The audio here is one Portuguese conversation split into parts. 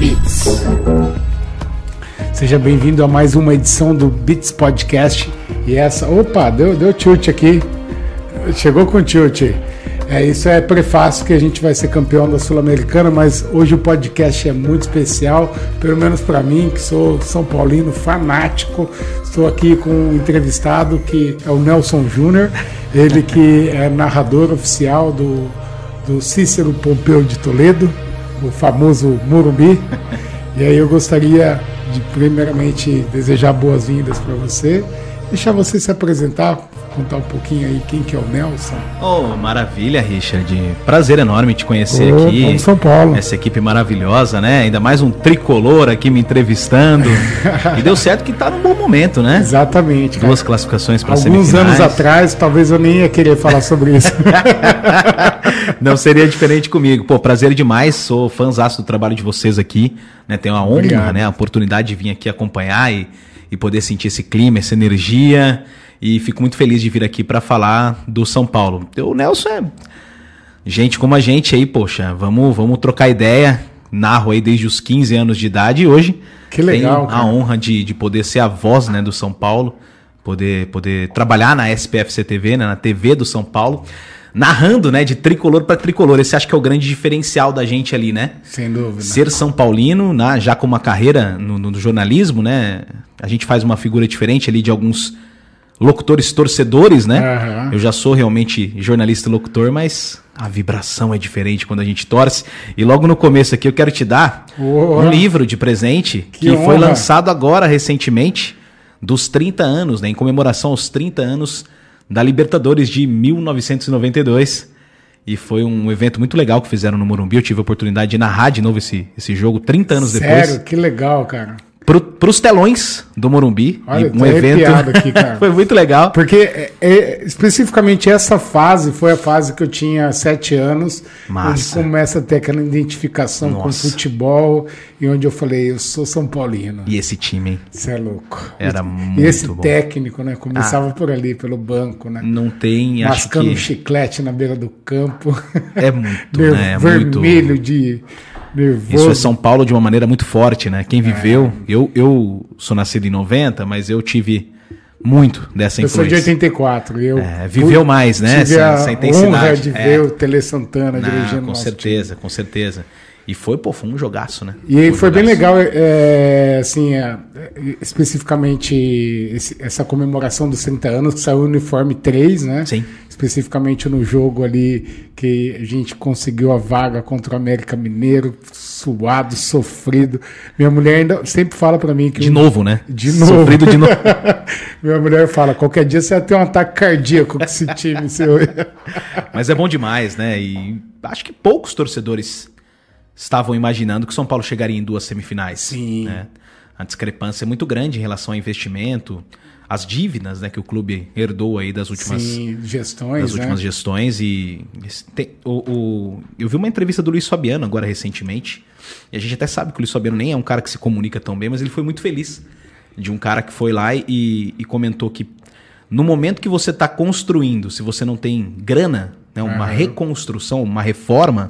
Beats. Seja bem-vindo a mais uma edição do Beats Podcast. E essa. Opa, deu, deu tilt aqui. Chegou com tilt. É, isso é prefácio que a gente vai ser campeão da Sul-Americana, mas hoje o podcast é muito especial, pelo menos para mim, que sou São Paulino fanático. Estou aqui com um entrevistado que é o Nelson Júnior, ele que é narrador oficial do, do Cícero Pompeu de Toledo, o famoso Murumbi. E aí eu gostaria de primeiramente desejar boas-vindas para você, deixar você se apresentar, contar um pouquinho aí quem que é o Nelson. Oh, maravilha, Richard. Prazer enorme te conhecer Ô, aqui. São Paulo. Essa equipe maravilhosa, né? Ainda mais um tricolor aqui me entrevistando. e deu certo que tá num bom momento, né? Exatamente. cara. Duas classificações para Alguns semifinais. anos atrás, talvez eu nem ia querer falar sobre isso. Não seria diferente comigo. Pô, prazer demais. Sou fãzaço do trabalho de vocês aqui. Né? Tenho a honra, Obrigado. né? A oportunidade de vir aqui acompanhar e, e poder sentir esse clima, essa energia. E fico muito feliz de vir aqui para falar do São Paulo. O Nelson é gente como a gente aí, poxa. Vamos, vamos trocar ideia. Narro aí desde os 15 anos de idade e hoje Que legal, tenho cara. a honra de, de poder ser a voz né, do São Paulo, poder, poder trabalhar na SPFC TV, né, na TV do São Paulo, narrando né, de tricolor para tricolor. Esse acho que é o grande diferencial da gente ali, né? Sem dúvida. Ser São Paulino, né, já com uma carreira no, no jornalismo, né? A gente faz uma figura diferente ali de alguns locutores torcedores, né? Aham. Eu já sou realmente jornalista e locutor, mas a vibração é diferente quando a gente torce. E logo no começo aqui eu quero te dar um livro de presente que, Que foi lançado agora recentemente, dos 30 anos, né, em comemoração aos 30 anos da Libertadores de 1992. E foi um evento muito legal que fizeram no Morumbi. Eu tive a oportunidade de narrar de novo esse, esse jogo 30 anos Sério, depois. que legal, cara. Pro, pros telões do Morumbi. Olha, E tô arrepiado aqui, cara. foi muito legal. Porque é, é, especificamente essa fase foi a fase que eu tinha sete anos, Massa. onde começa a ter aquela identificação com o Nossa. futebol e onde eu falei, eu sou São Paulino. E esse time, hein? Você é louco. Era e muito esse bom. Ah. técnico, né? Começava por ali, pelo banco, né? Não tem, acho Mascando um que chiclete na beira do campo. é muito, né? É muito... vermelho de nervoso. Isso é São Paulo de uma maneira muito forte, né? Quem viveu, eu, eu sou nascido em 90, mas eu tive muito dessa Eu sou de influência. 84. Eu É, viveu mais, né? Tive Essa- essa honra intensidade. de É. ver o Tele Santana Não, dirigindo com certeza, com certeza. E foi, pô, foi um jogaço, né? E um foi bem legal, é, assim, é, especificamente esse- essa comemoração dos 30 anos, que saiu o uniforme 3, né? Sim. Especificamente no jogo ali que a gente conseguiu a vaga contra o América Mineiro, suado, sofrido. Minha mulher ainda sempre fala pra mim que. De novo, né? De novo. Sofrido de novo. Minha mulher fala: qualquer dia você vai ter um ataque cardíaco com esse time seu. Mas é bom demais, né? E acho que poucos torcedores estavam imaginando que o São Paulo chegaria em duas semifinais. Sim. né? A discrepância é muito grande em relação ao investimento, as dívidas né, que o clube herdou aí das últimas, Sim, gestões. das né? últimas gestões. E tem- o, o- eu vi uma entrevista do Luiz Fabiano agora recentemente. E a gente até sabe que o Luiz Fabiano nem é um cara que se comunica tão bem, mas ele foi muito feliz de um cara que foi lá e, e comentou que no momento que você está construindo, se você não tem grana, né, uma Aham. reconstrução, uma reforma,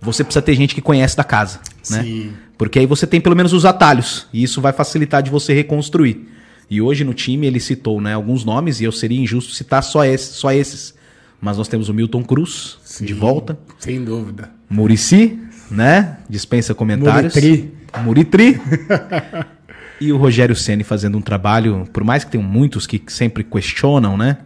você precisa ter gente que conhece da casa. Né? Sim. Porque aí você tem pelo menos os atalhos. E isso vai facilitar de você reconstruir. E hoje no time ele citou né, alguns nomes, e eu seria injusto citar só, esse, só esses. Mas nós temos o Milton Cruz, de Sim, volta. Sem dúvida. Murici, né? Dispensa comentários. Muritri. Muritri. e o Rogério Ceni fazendo um trabalho, por mais que tenham muitos que sempre questionam, né?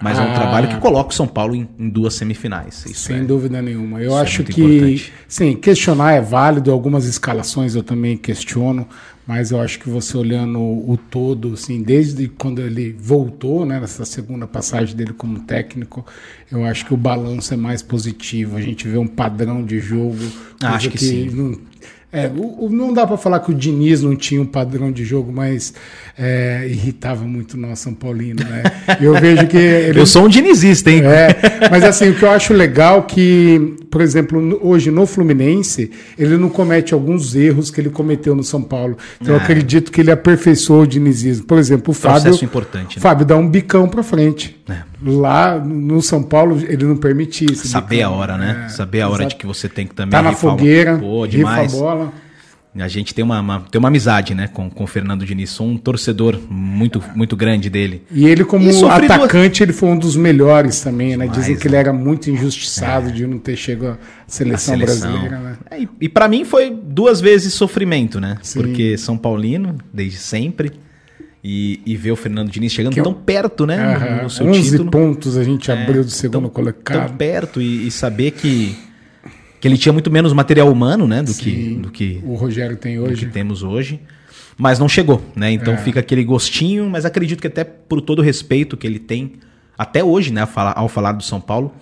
Mas é um Ah. trabalho que coloca o São Paulo em, em duas semifinais. Isso Sem é- dúvida nenhuma. Eu é acho muito que, importante. sim, questionar é válido. Algumas escalações eu também questiono, mas eu acho que você olhando o, todo, assim, desde quando ele voltou, né, nessa segunda passagem dele como técnico, eu acho que o balanço é mais positivo. A gente vê um padrão de jogo. Ah, acho coisa que sim. Não, é, o- o- não dá para falar que o Diniz não tinha um padrão de jogo, mas é, irritava muito nós São Paulino, né? Eu vejo que ele Eu sou um dinizista, hein? é, mas assim, o que eu acho legal que, por exemplo, hoje no Fluminense, ele não comete alguns erros que ele cometeu no São Paulo. Então eu Ah. acredito que ele aperfeiçoou o dinizismo. Por exemplo, o Fábio, Processo importante, né? Fábio dá um bicão pra frente. É. Lá no São Paulo, ele não permitia esse Saber a hora, né? É, Saber a hora exato. de que você tem que também Tá na fogueira, Pô, rifa a demais. bola. A gente tem uma, uma, tem uma amizade, né, com, com o Fernando Diniz. Sou um torcedor muito, muito grande dele. E ele, como e atacante, ele foi um dos melhores também, né? Dizem que ele era muito injustiçado é. de não ter chegado à seleção, seleção. brasileira, né? É, e, e para mim foi duas vezes sofrimento, né? Sim. Porque São Paulino, desde sempre. E, e ver o Fernando Diniz chegando que, tão perto, né? -huh. no, no seu 11 título. pontos a gente é, abriu do segundo tão, colocado. Tão perto e, e saber que que ele tinha muito menos material humano, né, do Sim, que do que o Rogério tem hoje. que temos hoje. Mas não chegou, né? Então é. fica aquele gostinho, mas acredito que até por todo o respeito que ele tem até hoje, né, ao falar do São Paulo,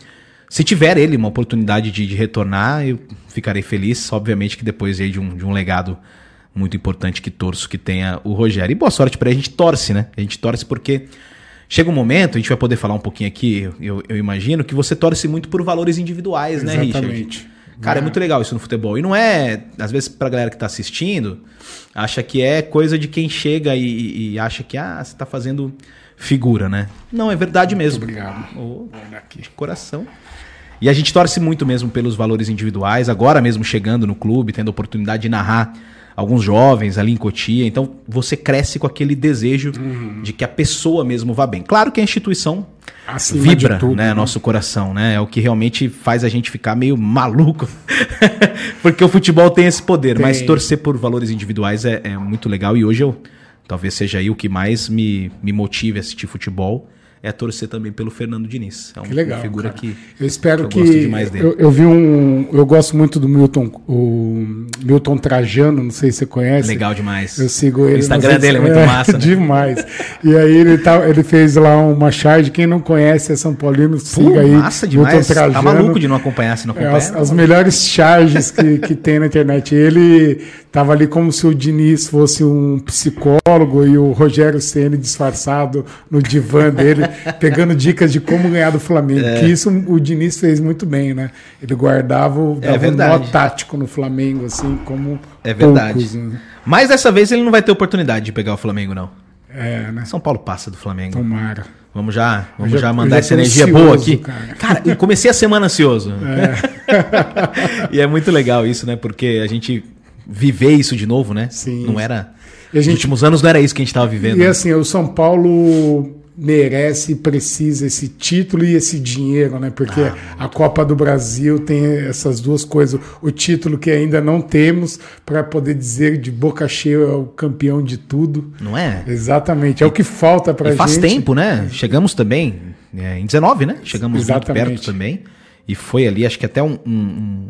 se tiver ele uma oportunidade de, de retornar, eu ficarei feliz. Obviamente que depois de um, de um legado muito importante que torço que tenha o Rogério. E boa sorte para a gente torce, né? A gente torce porque chega um momento, a gente vai poder falar um pouquinho aqui, eu, eu imagino, que você torce muito por valores individuais, Exatamente. né, Richard? Cara, é muito legal isso no futebol. E não é, às vezes, pra galera que tá assistindo, acha que é coisa de quem chega e, e acha que, ah, você tá fazendo figura, né? Não, é verdade muito mesmo. Obrigado. Oh, de coração. E a gente torce muito mesmo pelos valores individuais, agora mesmo chegando no clube, tendo a oportunidade de narrar alguns jovens ali em Cotia. Então você cresce com aquele desejo uhum. de que a pessoa mesmo vá bem. Claro que a instituição Acima vibra, tudo, né, né, nosso coração, né? É o que realmente faz a gente ficar meio maluco, porque o futebol tem esse poder. Tem. Mas torcer por valores individuais é, é, muito legal e hoje eu talvez seja aí o que mais me, me motive a assistir futebol é torcer também pelo Fernando Diniz. É que legal, uma figura cara. que eu espero que, eu gosto demais dele. Eu, eu, vi um, eu gosto muito do Milton, o Milton Trajano, não sei se você conhece. Legal demais. Eu sigo ele. O Instagram dele é muito é, massa. Né? Demais. e aí ele tá, ele fez lá uma charge. Quem não conhece é São Paulino, siga Pô, aí. Massa demais. Milton Trajano. Tá maluco de não acompanhar se não acompanha. É, as, as melhores charges que, que tem na internet. Ele tava ali como se o Diniz fosse um psicólogo e o Rogério Ceni disfarçado no divã dele pegando dicas de como ganhar do Flamengo. É. Que isso o Diniz fez muito bem, né? Ele guardava, é dava é um nó tático no Flamengo, assim, como. É verdade. Poucos, né? Mas dessa vez ele não vai ter oportunidade de pegar o Flamengo, não. É, né? São Paulo passa do Flamengo. Tomara. Vamos já, vamos já, já mandar já essa energia ansioso, boa aqui. Cara. cara, eu comecei a semana ansioso. É. e é muito legal isso, né? Porque a gente viver isso de novo, né? Sim. Não era. E Nos últimos anos não era isso que a gente estava vivendo. E né? assim, o São Paulo merece e precisa esse título e esse dinheiro, né? Porque ah, a Copa do Brasil tem essas duas coisas. O título que ainda não temos para poder dizer de boca cheia é o campeão de tudo. Não é? Exatamente. É e, o que falta para gente. Faz tempo, né? Chegamos também é, em 19, né? Chegamos Exatamente. muito perto também. E foi ali, acho que até um, um,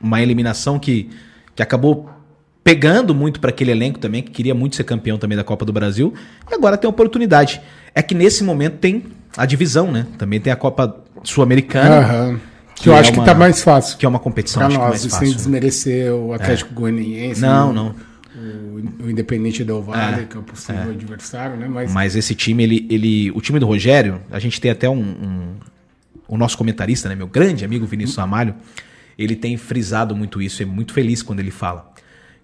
uma eliminação que, que acabou pegando muito para aquele elenco também, que queria muito ser campeão também da Copa do Brasil. E agora tem a oportunidade. É que nesse momento tem a divisão, né? Também tem a Copa Sul-Americana. Uhum. Que, que, eu é acho uma, que tá mais fácil. Que é uma competição pra nós, mais fácil. sem desmerecer o Atlético é. Goianiense. Não, não. O, o Independente Del Valle, é. que é o possível é. adversário, né? Mas... Mas esse time, ele, ele. O time do Rogério, a gente tem até um. um o nosso comentarista, né? Meu grande amigo Vinícius Amalho, ele tem frisado muito isso, é muito feliz quando ele fala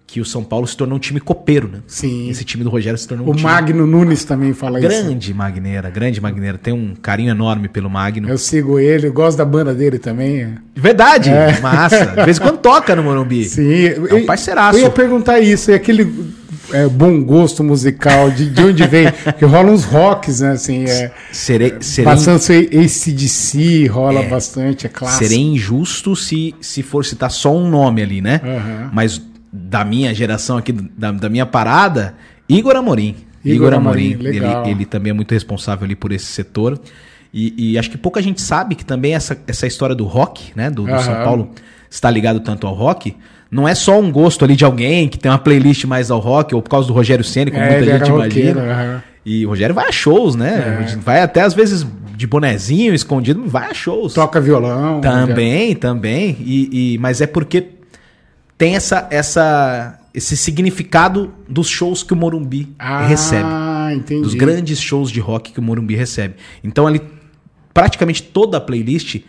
que o São Paulo se tornou um time copeiro, né? Sim. Esse time do Rogério se tornou um o time... Magno Nunes também fala grande isso. Grande Magneira, grande Magneira. Tem um carinho enorme pelo Magno. Eu sigo ele, eu gosto da banda dele também. Verdade, é. massa. De vez em quando toca no Morumbi. Sim. É um parceiraço. Eu ia perguntar isso, e aquele é, bom gosto musical, de, de onde vem? que rola uns rocks, né? Assim, é, serei, serei, bastante ACDC, rola é, bastante, é clássico. Serei injusto se, se for citar só um nome ali, né? Uhum. Mas da minha geração aqui, da, da minha parada, Igor Amorim. Igor, Igor Amorim, Amorim ele, ele, também é muito responsável ali por esse setor. E, e, acho que pouca gente sabe que também essa, essa história do rock, né, do, do uhum. São Paulo, está ligado tanto ao rock. Não é só um gosto ali de alguém que tem uma playlist mais ao rock, ou por causa do Rogério Ceni, como é, muita gente imagina. Uhum. E o Rogério vai a shows, né? É. Vai até às vezes de bonezinho, escondido, vai a shows. Toca violão. Também, também. E, e, mas é porque tem essa, essa, esse significado dos shows que o Morumbi ah, recebe. Entendi. Dos grandes shows de rock que o Morumbi recebe. Então ali praticamente toda a playlist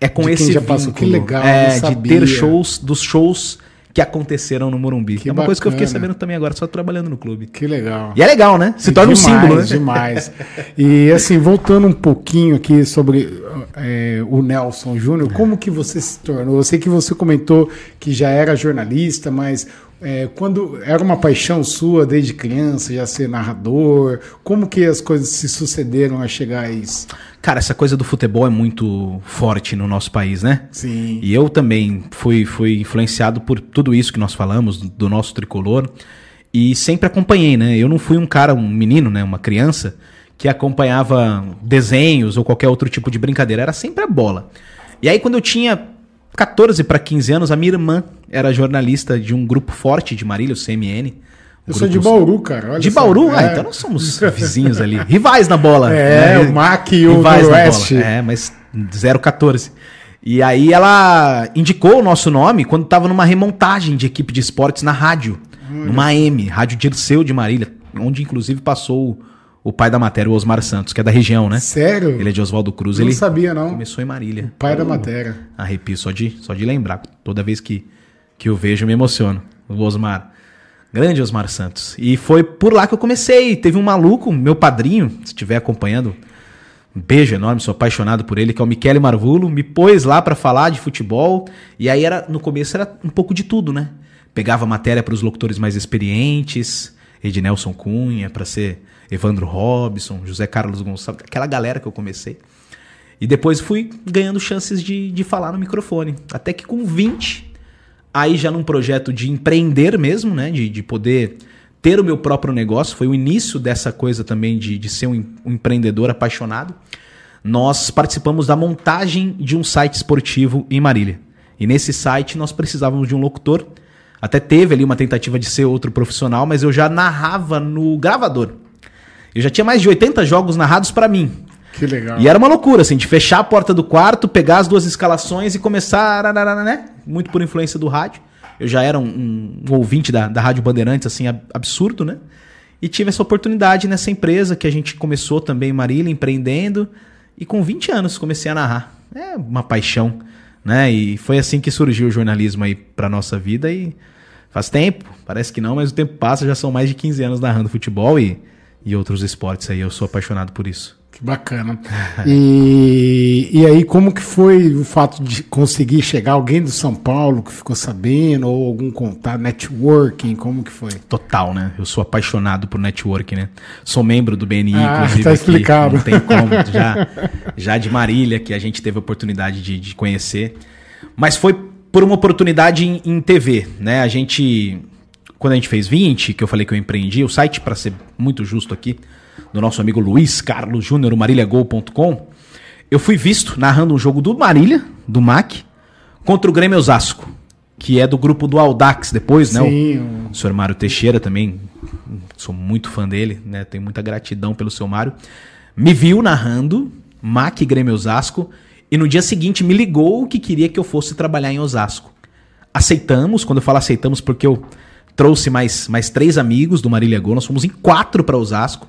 é com de esse já vínculo, passou. Que legal, é, de ter shows dos shows que aconteceram no Morumbi. Que é uma bacana. coisa que eu fiquei sabendo também agora, só trabalhando no clube. Que legal. E é legal, né? Se torna demais, um símbolo, né? Demais. e assim, voltando um pouquinho aqui sobre é, o Nelson Júnior, como que você se tornou? Eu sei que você comentou que já era jornalista, mas É, quando era uma paixão sua desde criança, já ser narrador, como que as coisas se sucederam a chegar a isso? Cara, essa coisa do futebol é muito forte no nosso país, né? Sim. E eu também fui, fui influenciado por tudo isso que nós falamos, do nosso tricolor, e sempre acompanhei, né? Eu não fui um cara, um menino, né? Uma criança que acompanhava desenhos ou qualquer outro tipo de brincadeira, era sempre a bola. E aí, quando eu tinha 14 para 15 anos, a minha irmã era jornalista de um grupo forte de Marília, o CMN. Eu sou de Bauru, cara. de só. Bauru? Ah, é. Ah, então nós somos vizinhos ali. Rivais na bola. É, né? o MAC e o Rivais. É, mas 014. E aí ela indicou o nosso nome quando estava numa remontagem de equipe de esportes na rádio. Hum. Numa M, Rádio Dirceu de Marília, onde inclusive passou o pai da matéria, o Osmar Santos, que é da região, né? Sério? Ele é de Oswaldo Cruz. Não ele sabia, não. Começou em Marília. O pai da matéria. Arrepio só de, só de lembrar. Toda vez que, que eu vejo, eu me emociono. O Osmar. Grande Osmar Santos. E foi por lá que eu comecei. Teve um maluco, meu padrinho, se estiver acompanhando, um beijo enorme, sou apaixonado por ele, que é o Michele Marvulo, me pôs lá para falar de futebol. E aí era no começo era um pouco de tudo, né? Pegava matéria para os locutores mais experientes, Ednelson Cunha, para ser Evandro Robson, José Carlos Gonçalves, aquela galera que eu comecei. E depois fui ganhando chances de, de falar no microfone. Até que com 20, aí já num projeto de empreender mesmo, né? De, de poder ter o meu próprio negócio, foi o início dessa coisa também de, de ser um, um empreendedor apaixonado. Nós participamos da montagem de um site esportivo em Marília. E nesse site nós precisávamos de um locutor. Até teve ali uma tentativa de ser outro profissional, mas eu já narrava no gravador. Eu já tinha mais de 80 jogos narrados para mim. Que legal. E era uma loucura, assim, de fechar a porta do quarto, pegar as duas escalações e começar, né? Muito por influência do rádio. Eu já era um, um ouvinte da, da Rádio Bandeirantes, assim, absurdo, né? E tive essa oportunidade nessa empresa que a gente começou também em Marília, empreendendo. E com 20 anos comecei a narrar. É uma paixão, né? E foi assim que surgiu o jornalismo aí pra nossa vida. E faz tempo, parece que não, mas o tempo passa, já são mais de 15 anos narrando futebol e e outros esportes aí. Eu sou apaixonado por isso. Que bacana. e, e aí, como que foi o fato de conseguir chegar alguém do São Paulo que ficou sabendo, ou algum contato, networking, como que foi? Total, né? Eu sou apaixonado por networking, né? Sou membro do BNI, ah, inclusive. Tá explicado. Aqui, não tem como. Já, já de Marília, que a gente teve a oportunidade de, de conhecer. Mas foi por uma oportunidade em, em TV, né? A gente quando a gente fez 20, que eu falei que eu empreendi, o site, para ser muito justo aqui, do nosso amigo Luiz Carlos Júnior, maríliagol.com, eu fui visto narrando um jogo do Marília, do MAC, contra o Grêmio Osasco, que é do grupo do Audax depois, Sim, né? O, o senhor Mário Teixeira também, sou muito fã dele, né? Tenho muita gratidão pelo seu Mário. Me viu narrando MAC Grêmio Osasco e no dia seguinte me ligou que queria que eu fosse trabalhar em Osasco. Aceitamos, quando eu falo aceitamos porque eu trouxe mais, mais três amigos do Marília Gol, nós fomos em quatro para Osasco,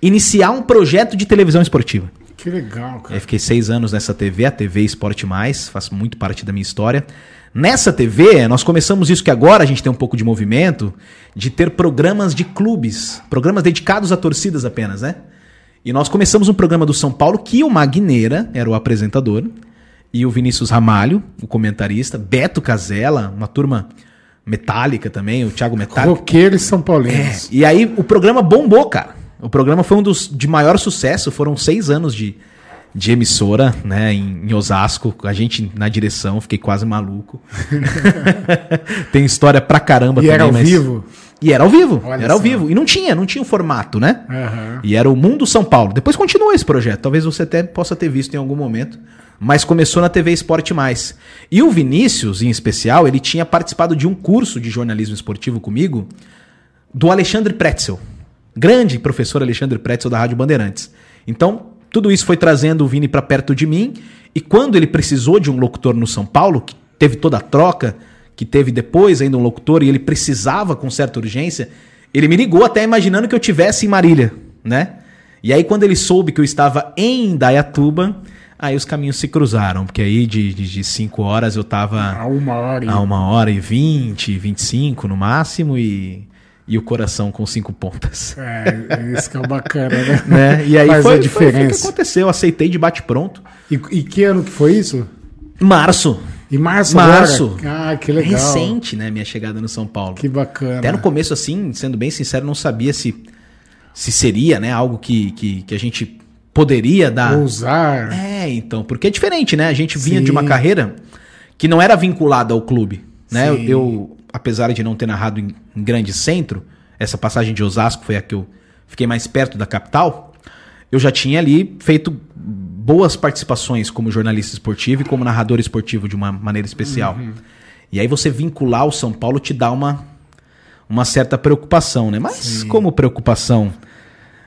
iniciar um projeto de televisão esportiva. Que legal, cara. Eu fiquei seis anos nessa TV, a TV Esporte Mais, faz muito parte da minha história. Nessa TV, nós começamos isso que agora a gente tem um pouco de movimento, de ter programas de clubes, programas dedicados a torcidas apenas, né? E nós começamos um programa do São Paulo que o Magneira era o apresentador, e o Vinícius Ramalho, o comentarista, Beto Casella, uma turma Metallica também, o Thiago Metallica. Roqueiro e São Paulinos. É, e aí o programa bombou, cara. O programa foi um dos de maior sucesso, foram seis anos de, de emissora, né, em, em, Osasco. A gente na direção, fiquei quase maluco. Tem história pra caramba e também. era ao mas... vivo? E era ao vivo, Olha era só. ao vivo. E não tinha, não tinha o formato, né? Uhum. E era o Mundo São Paulo. Depois continua esse projeto, talvez você até possa ter visto em algum momento mas começou na TV Esporte Mais. E o Vinícius, em especial, ele tinha participado de um curso de jornalismo esportivo comigo do Alexandre Pretzel. Grande professor Alexandre Pretzel da Rádio Bandeirantes. Então, tudo isso foi trazendo o Vini para perto de mim, e quando ele precisou de um locutor no São Paulo, que teve toda a troca, que teve depois ainda um locutor e ele precisava com certa urgência, ele me ligou até imaginando que eu tivesse em Marília, né? E aí quando ele soube que eu estava em Dayatuba, Aí os caminhos se cruzaram, porque aí de, de, de cinco horas eu tava. A uma hora e... A uma hora e vinte, vinte e cinco no máximo, e, e o coração com cinco pontas. É, isso que é o bacana, né? né? E aí Faz foi, a diferença. Foi, foi o que aconteceu, eu aceitei de bate-pronto. E, e que ano que foi isso? Março. Em março, Março. agora? Ah, que legal. recente, né, minha chegada no São Paulo. Que bacana. Até no começo, assim, sendo bem sincero, não sabia se, se seria, né, algo que, que, que a gente poderia dar. Usar. É, então, porque é diferente, né? A gente vinha Sim. de uma carreira que não era vinculada ao clube, né? Sim. Eu, apesar de não ter narrado em, em grande centro, essa passagem de Osasco foi a que eu fiquei mais perto da capital, eu já tinha ali feito boas participações como jornalista esportivo e como narrador esportivo de uma maneira especial. Uhum. E aí você vincular o São Paulo te dá uma, uma certa preocupação, né? Mas como preocupação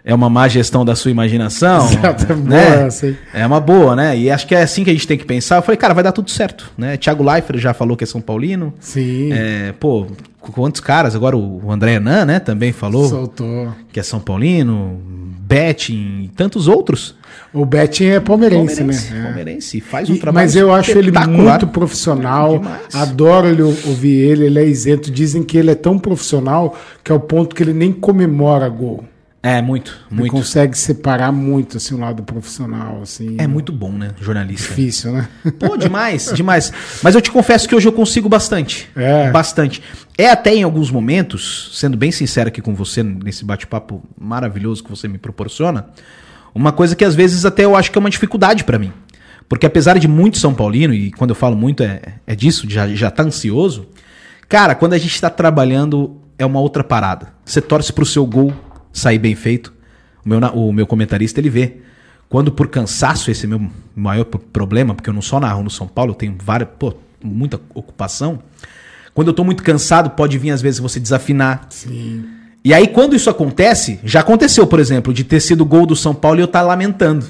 é uma má gestão da sua imaginação, Exato, né? boa. É uma boa, né? E acho que é assim que a gente tem que pensar. Eu falei, cara, vai dar tudo certo, né? Thiago Leifert já falou que é São Paulino. Sim. É, pô, quantos caras? Agora o André Hernan, né? Também falou Soltou. que é São Paulino, Betting e tantos outros. O Betinho é palmeirense, Palmeirense, né? É. palmeirense. Faz um E- trabalho mas eu acho ele muito profissional. Demais. Adoro ele, ouvir ele. Ele é isento. Dizem que ele é tão profissional que é o ponto que ele nem comemora gol. É, muito, Ele muito. consegue separar muito assim o lado profissional, assim. É muito bom, né? Jornalista. difícil, né? Pô, demais, demais. Mas eu te confesso que hoje eu consigo bastante. É. Bastante. É até em alguns momentos, sendo bem sincero aqui com você, nesse bate-papo maravilhoso que você me proporciona, uma coisa que às vezes até eu acho que é uma dificuldade pra mim. Porque apesar de muito São Paulino, e quando eu falo muito é, é disso, já, já tá ansioso, cara, quando a gente tá trabalhando é uma outra parada. Você torce pro seu gol sair bem feito. O meu, o meu comentarista, ele vê. Quando por cansaço, esse é meu maior problema, porque eu não só narro no São Paulo, eu tenho várias, pô, muita ocupação. Quando eu tô muito cansado, pode vir às vezes você desafinar. Sim. E aí, quando isso acontece, já aconteceu, por exemplo, de ter sido gol do São Paulo e eu estar lamentando.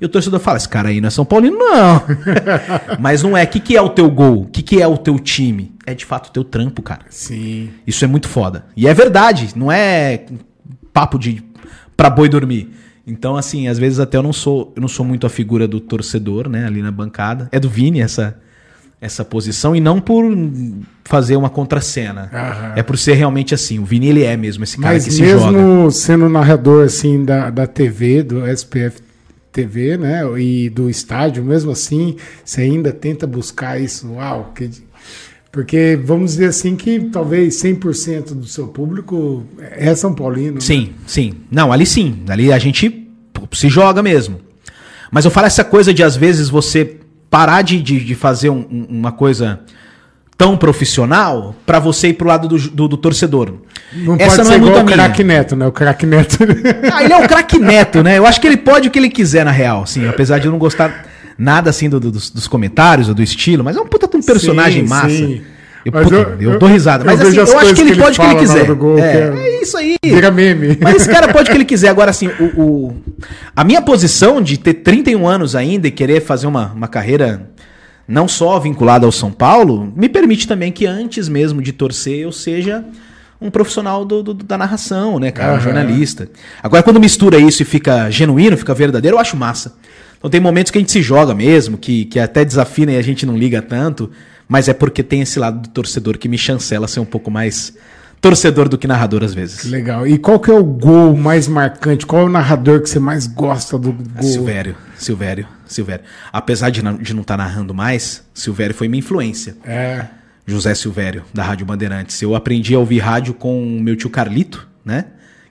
E o torcedor fala: esse cara aí não é São Paulino, não. Mas não é. O que, que é o teu gol? O que, que é o teu time? É de fato o teu trampo, cara. Sim. Isso é muito foda. E é verdade, não é papo de pra boi dormir. Então, assim, às vezes até eu não sou, eu não sou muito a figura do torcedor, né, ali na bancada. É do Vini essa essa posição e não por fazer uma contracena. Aham. É por ser realmente assim. O Vini ele é mesmo esse cara Mas que se joga. mesmo sendo narrador assim da, da TV, do SPF TV, né? E do estádio, mesmo assim, você ainda tenta buscar isso. Uau! Que... Porque vamos dizer assim que talvez 100% do seu público é São Paulino. né? Sim, sim. Não, ali sim. Ali a gente se joga mesmo. Mas eu falo essa coisa de às vezes você parar de, de, de fazer um- um- uma coisa tão profissional pra você ir pro lado do, do, do torcedor. Não essa pode não ser é muito igual a o craque Neto, né? O craque Neto. Ah, ele é o craque neto, né? Eu acho que ele pode o que ele quiser, na real, assim, apesar de eu não gostar nada assim do- do- dos, dos comentários ou do estilo, mas é um puta um personagem Sim, massa. sim. Eu, puta, eu- eu, eu- dou risada. eu Mas assim, vejo as eu acho que ele que ele pode o que ele quiser. gol, é, que é- é isso aí. Vira meme. Mas esse cara pode o que ele quiser. Agora, assim, o, o- a minha posição de ter 31 anos ainda e querer fazer uma, uma carreira não só vinculada ao São Paulo, me permite também que antes mesmo de torcer eu seja um profissional do- do- da narração, né, cara? Um Aham. jornalista. Agora, quando mistura isso e fica genuíno, fica verdadeiro, eu acho massa. Então tem momentos que a gente se joga mesmo, que, que até desafina e a gente não liga tanto, mas é porque tem esse lado do torcedor que me chancela ser um pouco mais torcedor do que narrador às vezes. Legal. E qual que é o gol mais marcante? Qual é o narrador que você mais gosta do gol? Silvério, Silvério, Silvério. Apesar de não, de não estar narrando mais, Silvério foi minha influência. É. José Silvério, da Rádio Bandeirantes. Eu aprendi a ouvir rádio com meu tio Carlito, né?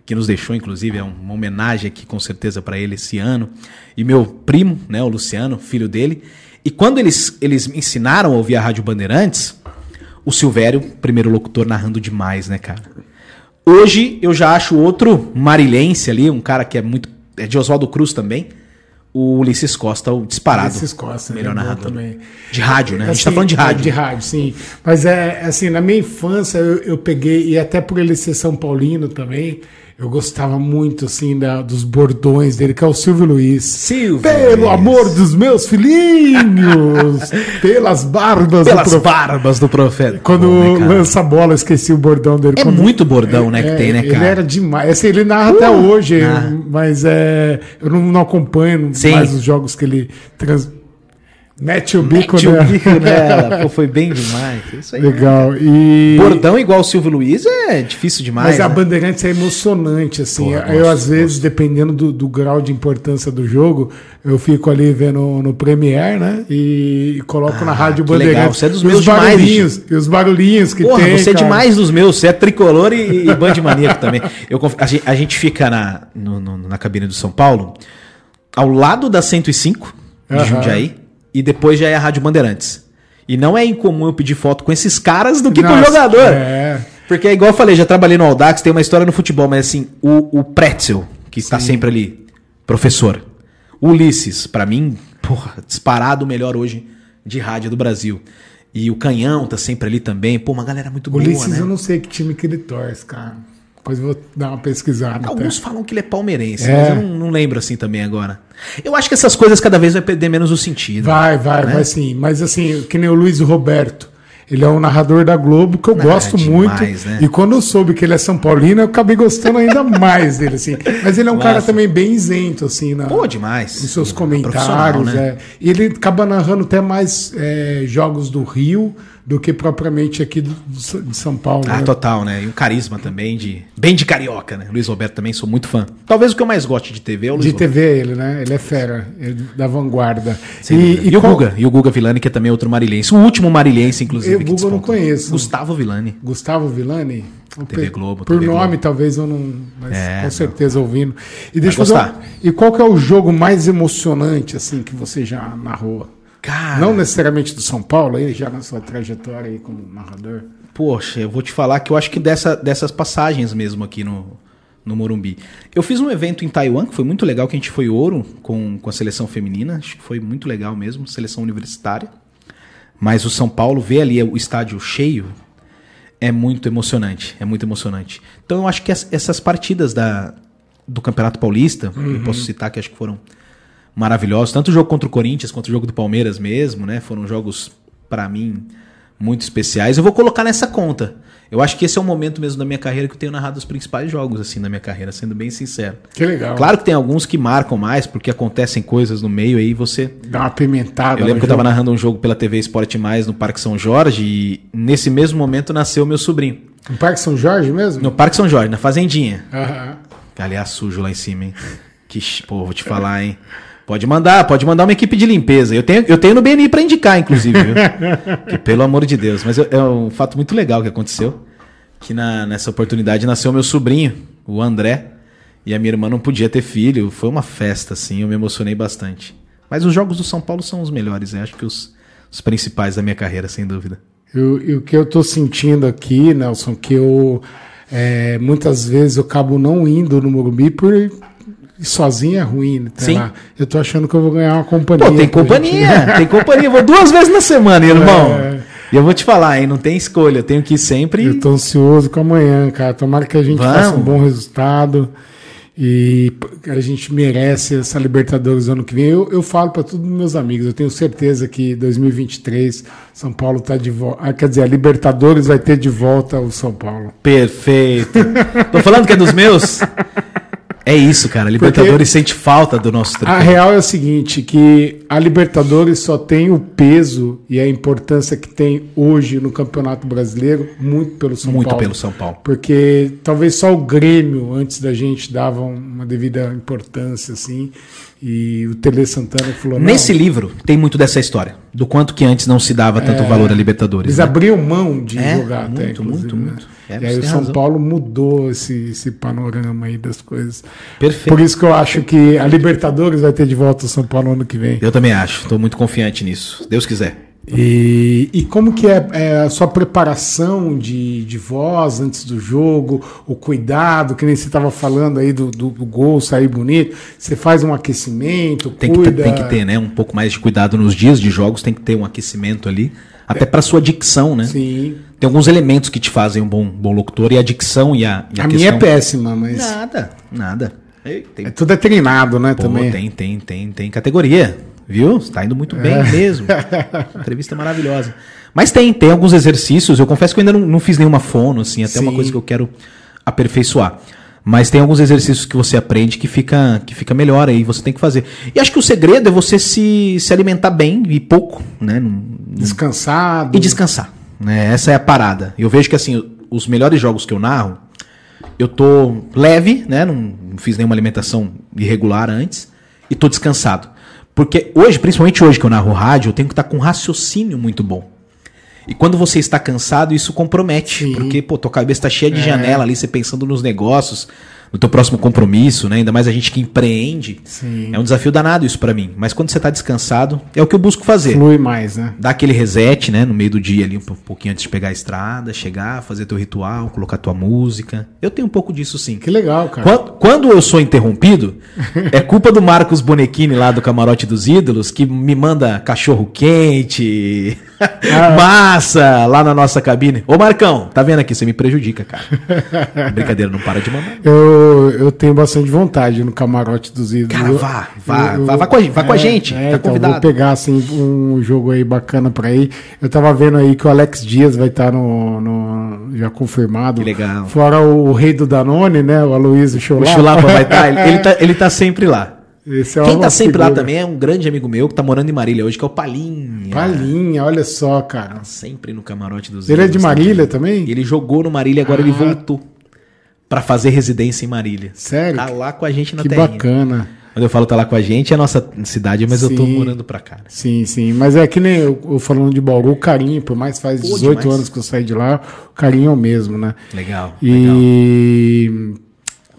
Que nos deixou, inclusive, é uma homenagem aqui com certeza para ele esse ano. E meu primo, né, o Luciano, filho dele. E quando eles, eles me ensinaram a ouvir a Rádio Bandeirantes, o Silvério, primeiro locutor, narrando demais, né, cara? Hoje eu já acho outro marilhense ali, um cara que é muito. É de Oswaldo Cruz também. O Ulisses Costa, o disparado. Ulisses Costa, melhor é narrador. também. De rádio, né? A gente Assim, tá falando de é, rádio. De rádio, sim. Mas é assim, na minha infância eu, eu peguei, e até por ele ser São Paulino também, eu gostava muito assim da, dos bordões dele, que é o Silvio Luiz. Silvio Pelo Luiz. amor dos meus filhinhos! pelas barbas Pelas do prof... barbas do profeta. Quando Bom, né, lança a bola, esqueci o bordão dele. É Quando- muito bordão, né, que É, tem, né, Ele cara? era demais. Assim, ele narra até hoje, mas é, eu não, não acompanho Sim. mais os jogos que ele trans. Mete o bico Mete o nela. bico nela. Pô, foi bem demais. Isso aí. Legal. E... Bordão igual o Silvio Luiz é difícil demais. Mas a né? Bandeirantes é emocionante, assim. Pô, eu eu, gosto, às vezes, dependendo do, do grau de importância do jogo, eu fico ali vendo no Premiere, né? E, e coloco Ah, na Rádio que legal. Bandeirantes. Você é dos E meus os demais, barulhinhos, E os barulhinhos que Porra, tem. você é cara. demais dos meus, você é tricolor e, e band maníaco também. Eu, a, gente, a gente fica na, no- no- na cabine do São Paulo, ao lado da 105 de Aham. Jundiaí, e depois já é a Rádio Bandeirantes. E não é incomum eu pedir foto com esses caras do que com o Nossa, jogador. É. Porque, igual eu falei, já trabalhei no Audax, tem uma história no futebol, mas assim, o, o Pretzel, que está sempre ali, professor. Ulisses, pra mim, porra, disparado o melhor hoje de rádio do Brasil. E o Canhão tá sempre ali também. Pô, uma galera muito boa, Ulisses, né? eu não sei que time que ele torce, cara. Depois vou dar uma pesquisada. Alguns até. falam que ele é palmeirense, É. mas eu não, não lembro assim também agora. Eu acho que essas coisas cada vez vai perder menos o sentido. Vai, vai, né? vai sim. Mas assim, que nem o Luiz Roberto. Ele é um narrador da Globo que eu Ah, gosto demais, muito. né? E quando eu soube que ele é São Paulino, eu acabei gostando ainda mais dele, assim. Mas ele é um cara Massa. também bem isento, assim, na, Pô, demais. nos seus Profissional, comentários. né? é. E ele acaba narrando até mais é, jogos do Rio do que propriamente aqui de São Paulo. Ah, né? total, né? E um carisma também de. Bem de carioca, né? Luiz Roberto também sou muito fã. Talvez o que eu mais goste de TV é o Luiz De Roberto. TV ele, né? Ele é fera, ele da vanguarda. Sem dúvida. E, o qual- Guga, e o Guga Villani, que é também outro marilhense. O último marilhense, inclusive. Eu, que Guga, eu não conheço. Gustavo Villani. Gustavo Villani? TV Globo, Por TV nome, Globo. talvez eu não. Mas É, com não. certeza ouvindo. E deixa eu. E qual que é o jogo mais emocionante, assim, que você já narrou? Cara, Não necessariamente do São Paulo, aí, já na sua trajetória aí como narrador. poxa, eu vou te falar que eu acho que dessa, dessas passagens mesmo aqui no, no Morumbi. Eu fiz um evento em Taiwan, que foi muito legal, que a gente foi ouro com, com a seleção feminina. Acho que foi muito legal mesmo, seleção universitária. Mas o São Paulo, ver ali o estádio cheio, é muito emocionante. É muito emocionante. Então eu acho que es- essas partidas da, do Campeonato Paulista, eu posso citar que acho que foram maravilhosos. Tanto o jogo contra o Corinthians quanto o jogo do Palmeiras mesmo, né? Foram jogos, pra mim, muito especiais. Eu vou colocar nessa conta. Eu acho que esse é o momento mesmo da minha carreira que eu tenho narrado os principais jogos, assim, da minha carreira, sendo bem sincero. Que legal. Claro que tem alguns que marcam mais, porque acontecem coisas no meio aí você. Dá uma pimentada. Eu lembro que eu tava jogo. narrando um jogo pela TV Esporte Mais no Parque São Jorge e nesse mesmo momento nasceu meu sobrinho. No Parque São Jorge mesmo? No Parque São Jorge, na Fazendinha. Aham. Aliás, sujo lá em cima, hein? Que, pô, vou te falar, hein? Pode mandar, pode mandar uma equipe de limpeza. Eu tenho, eu tenho no BNI pra indicar, inclusive, que, pelo amor de Deus. Mas eu- é um fato muito legal que aconteceu. Que na, nessa oportunidade nasceu meu sobrinho, o André. E a minha irmã não podia ter filho. Foi uma festa, assim. Eu me emocionei bastante. Mas os jogos do São Paulo são os melhores, né? Acho que os, os principais da minha carreira, sem dúvida. E o- que eu tô sentindo aqui, Nelson, que eu é, muitas vezes eu acabo não indo no Morumbi por ir sozinho é ruim, né? Sim. lá. Eu tô achando que eu vou ganhar uma companhia. Pô, tem companhia, gente- tem companhia. Eu vou duas vezes na semana, irmão. É. E eu vou te falar, hein? Não tem escolha. Eu tenho que ir sempre. Eu tô ansioso com amanhã, cara. Tomara que a gente Vamos. faça um bom resultado. E a gente merece essa Libertadores ano que vem. Eu, eu falo para todos os meus amigos, eu tenho certeza que 2023 São Paulo tá de volta. quer dizer, a Libertadores vai ter de volta o São Paulo. Perfeito. Tô falando que é dos meus? É isso, cara. A Libertadores sente falta do nosso A troféu. real é o seguinte, que a Libertadores só tem o peso e a importância que tem hoje no Campeonato Brasileiro muito pelo São Muito Paulo. pelo São Paulo. Porque talvez só o Grêmio, antes da gente, dava uma devida importância, assim. E o Tele Santana falou, Nesse livro tem muito dessa história. Do quanto que antes não se dava tanto valor a Libertadores. eles né? abriam mão de É, jogar até, muito, muito, né? muito. É, e aí o São razão. Paulo mudou esse, esse panorama aí das coisas. Perfeito. Por isso que eu acho que a Libertadores vai ter de volta o São Paulo ano que vem. Eu também acho. Tô muito confiante nisso. Deus quiser. E, e como que é, é a sua preparação de, de voz antes do jogo, o cuidado, que nem você estava falando aí do, do, do gol sair bonito, você faz um aquecimento, Tem que, cuida... ter, tem que ter, né? Um pouco mais de cuidado nos dias de jogos. Tem que ter um aquecimento ali. Até pra sua dicção, né? Sim. Tem alguns elementos que te fazem um bom, bom locutor. E a dicção e a, e a A minha é péssima, mas Nada, nada. Ei, tem é, tudo é treinado, né, Pô, também. tem, tem, tem, tem categoria. Viu? Tá indo muito bem mesmo. Entrevista maravilhosa. Mas tem, tem alguns exercícios. Eu confesso que eu ainda não, não fiz nenhuma fono, assim, até uma Sim. coisa que eu quero aperfeiçoar. Mas tem alguns exercícios que você aprende que fica, que fica melhor aí, você tem que fazer. E acho que o segredo é você se, se alimentar bem e pouco, né? Não- Descansado. e descansar. Né? Essa é a parada. Eu vejo que assim, os melhores jogos que eu narro, eu tô leve, né? Não, não fiz nenhuma alimentação irregular antes e tô descansado. Porque hoje, principalmente hoje que eu narro rádio, eu tenho que estar com um raciocínio muito bom. E quando você está cansado, isso compromete. Sim. Porque, pô, tua cabeça tá cheia de É. janela ali, você pensando nos negócios, no teu próximo compromisso, né? Ainda mais a gente que empreende. Sim. É um desafio danado isso pra mim. Mas quando você tá descansado, é o que eu busco fazer Flui mais, né? dar aquele reset, né, no meio do dia ali, um pou- pouquinho antes de pegar a estrada, chegar, fazer teu ritual, colocar tua música. Eu tenho um pouco disso sim. Que legal, cara. Quando, quando eu sou interrompido, é culpa do Marcos Bonequini lá do Camarote dos Ídolos, que me manda cachorro quente, massa lá na nossa cabine. Ô Marcão, tá vendo aqui? Você me prejudica, cara. Brincadeira, não para de mandar. Eu, eu tenho bastante vontade no camarote dos ídolos. Cara, vá, vá, eu- vá, vá com a, vá com a gente, é, tá então, convidado. vou pegar assim um jogo aí bacana pra ir. Eu tava vendo aí que o Alex Dias vai estar no, no- já confirmado. Que legal. Fora o rei do Danone, né? O Aloysio O Chulapa. Chulapa vai estar, ele, ele tá, ele tá sempre lá. É Quem tá sempre lá figura. também é um grande amigo meu que tá morando em Marília hoje, que é o Palinha. Palinha, olha só, cara. Sempre no camarote dos Ele é de Marília também? Ele jogou no Marília, agora ele Ah. voltou pra fazer residência em Marília. Sério? Tá lá com a gente na Que terrinha. bacana. Quando eu falo tá lá com a gente, é a nossa cidade, mas eu tô Sim. morando pra cá. né? Sim, sim. Mas é que nem eu, eu falando de Bauru, o carinho, por mais que faz Pô, 18 demais. anos que eu saí de lá, o carinho é o mesmo, né? Legal, legal. E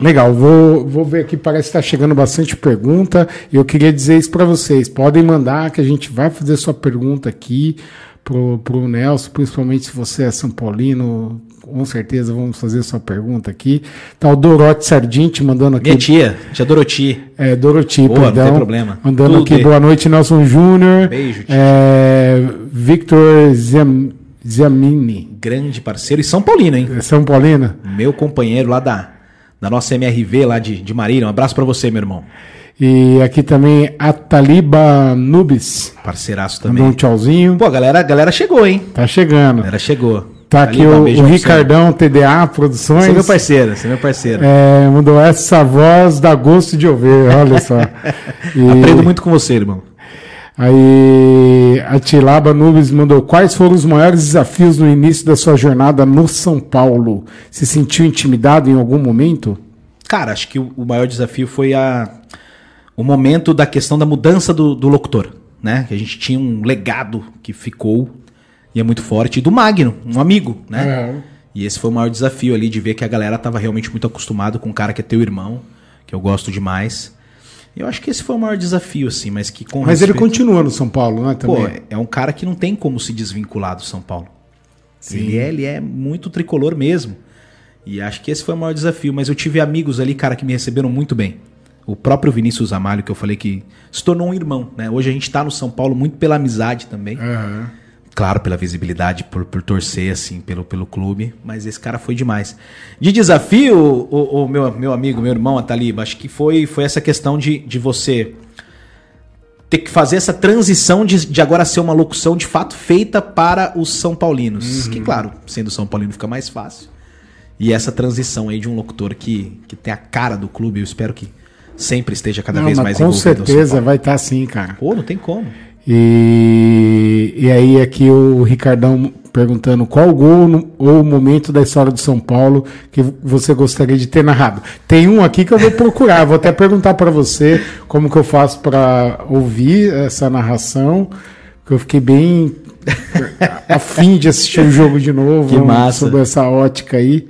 legal, vou, vou ver aqui, parece que está chegando bastante pergunta. E eu queria dizer isso para vocês. Podem mandar que a gente vai fazer sua pergunta aqui pro, pro Nelson, principalmente se você é São Paulino. Com certeza vamos fazer sua pergunta aqui. Tá o Dorote Sardim te mandando aqui. Minha tia, tia Doroti. É, Doroti, Boa, não perdão. tem problema. Mandando Tudo aqui, bem. boa noite, Nelson Júnior. Beijo, tia. É, Victor Ziam, Ziamini. Grande parceiro e São Paulino, hein? É São Paulina? Meu companheiro lá da, da nossa MRV lá de, de Marília. Um abraço pra você, meu irmão. E aqui também a Taliba Nubis. Parceiraço Mandou também. um tchauzinho. Pô, a galera, a galera chegou, hein? Tá A chegando. galera chegou. Tá aqui o, o. Ricardão TDA Produções. Você é meu parceiro, você é meu parceiro. É, mandou essa voz dá gosto de ouvir, olha só. E Aprendo muito com você, irmão. Aí a Tilaba Nubes mandou quais foram os maiores desafios no início da sua jornada no São Paulo? Se sentiu intimidado em algum momento? Cara, acho que o, o maior desafio foi a, o momento da questão da mudança do, do locutor, né? Que a gente tinha um legado que ficou e é muito forte, e do Magno, um amigo, né? É. E esse foi o maior desafio ali, de ver que a galera tava realmente muito acostumado com um cara que é teu irmão, que eu gosto demais. Eu acho que esse foi o maior desafio, assim, mas que com Mas ele respeito- continua no São Paulo, né? Também. Pô, é- um cara que não tem como se desvincular do São Paulo. Ele é, ele é muito tricolor mesmo. E acho que esse foi o maior desafio. Mas eu tive amigos ali, cara, que me receberam muito bem. O próprio Vinícius Amalho, que eu falei que se tornou um irmão, né? Hoje a gente tá no São Paulo muito pela amizade também. Aham. Claro, pela visibilidade, por, por torcer, assim, pelo, pelo clube. Mas esse cara foi demais. De desafio, o, o meu, meu amigo, meu irmão, Ataliba, acho que foi, foi essa questão de, de você ter que fazer essa transição de, de agora ser uma locução de fato feita para os São Paulinos. Que, claro, sendo São Paulino fica mais fácil. E essa transição aí de um locutor que, que tem a cara do clube, eu espero que sempre esteja cada Não, vez mas mais com certeza vai estar assim, cara. Pô, não tem como. E, e aí aqui o Ricardão perguntando qual gol ou momento da história do São Paulo que você gostaria de ter narrado. Tem um aqui que eu vou procurar, vou até perguntar para você como que eu faço para ouvir essa narração, que eu fiquei bem afim de assistir o jogo de novo, Que massa. sob essa ótica aí.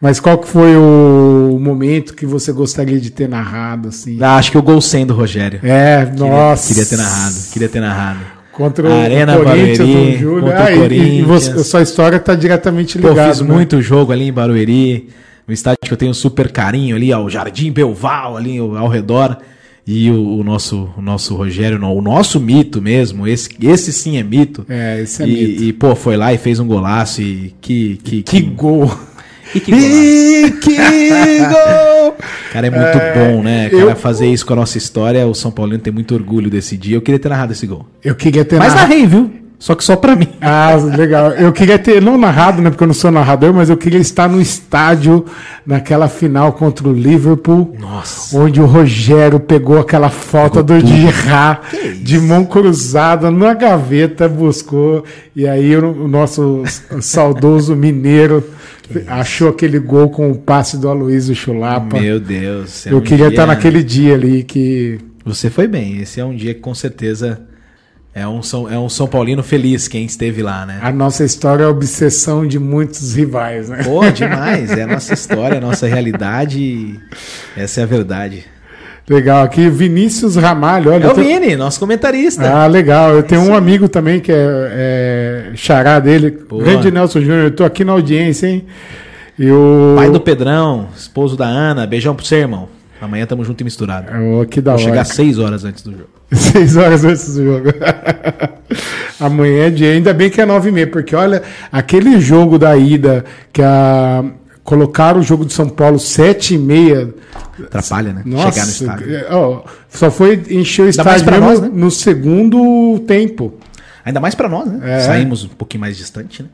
Mas qual que foi o momento que você gostaria de ter narrado assim? Ah, acho que o gol 100 do Rogério. É, Queria- nossa. Queria ter narrado, queria ter narrado. Contra o Arena Corinthians, Barueri, Júlio. contra o Ah, e- e, Corinthians. você, a sua história está diretamente ligada. fiz né? muito jogo ali em Barueri, um estádio que eu tenho super carinho ali, ao Jardim Belval, ali ao, redor. E o, o nosso, o nosso Rogério, o nosso mito mesmo, esse, esse sim é mito. É, esse é e, mito. e, pô, foi lá e fez um golaço e que. Que, Que gol! Que golaço. E que gol! Cara, é muito É, bom, né? Cara, eu- fazer isso com a nossa história, o São Paulino tem muito orgulho desse dia. Eu queria ter narrado esse gol. Eu queria ter Mas narrado. narrei, viu? só que só pra mim. Ah, legal. Eu queria ter, não narrado, né? Porque eu não sou narrador, mas eu queria estar no estádio naquela final contra o Liverpool. Nossa. Onde o Rogério pegou aquela foto Pegou do isso? de mão cruzada na gaveta, buscou. E aí o nosso saudoso mineiro achou aquele gol com o passe do Aloysio Chulapa. Meu Deus. é eu um queria dia- estar naquele dia ali que. Você foi bem. Esse é um dia que com certeza é um São, é um São Paulino feliz quem esteve lá, né? A nossa história é a obsessão de muitos rivais, né? Pô, demais. É a nossa história, a nossa realidade. Essa é a verdade. Legal, aqui Vinícius Ramalho, olha. É o tô- Vini, nosso comentarista. Ah, legal. Eu tenho um amigo também que é, é xará dele, Boa. grande Nelson Júnior. Eu tô aqui na audiência, hein? E o. Pai do Pedrão, esposo da Ana. Beijão pro você, irmão. Amanhã tamo junto e misturado. Oh, que da Vou hora. chegar seis horas antes do jogo. Seis horas antes do jogo. Amanhã é dia. Ainda bem que é nove e meia, porque olha, aquele jogo da ida que a. Colocaram o jogo de São Paulo sete e meia. Atrapalha, né? Nossa, Chegar no estádio. é, ó, só foi encher o estádio mesmo nós, né? no segundo tempo. Ainda mais pra nós, né? É. Saímos um pouquinho mais distante, né?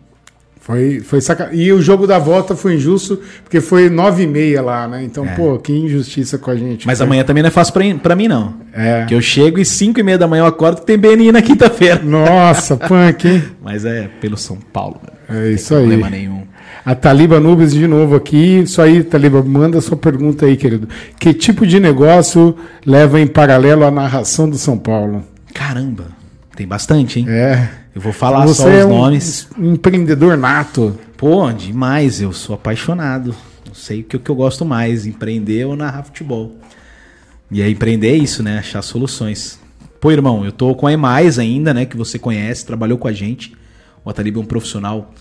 Foi, foi saca... E o jogo da volta foi injusto, porque foi nove e meia lá, né? Então, pô, que injustiça com a gente. É. Mas Foi- amanhã também não é fácil pra, pra mim, não. É. Que eu chego e cinco e meia da manhã eu acordo que tem BNI na quinta-feira. Nossa, punk, hein? Mas é pelo São Paulo, né? É isso Não aí. tem problema nenhum. A Taliba Nubes de novo aqui. Isso aí, Taliba, manda sua pergunta aí, querido. Que tipo de negócio leva em paralelo à narração do São Paulo? Caramba, tem bastante, hein? É. Eu vou falar Você só os é um nomes. empreendedor nato. Pô, demais, eu sou apaixonado. Não sei o que, o que eu gosto mais, empreender ou narrar futebol. E aí, empreender é isso, né? Achar soluções. Pô, irmão, eu tô com a Emais ainda, né? Que você conhece, trabalhou com a gente. O Atalib é um profissional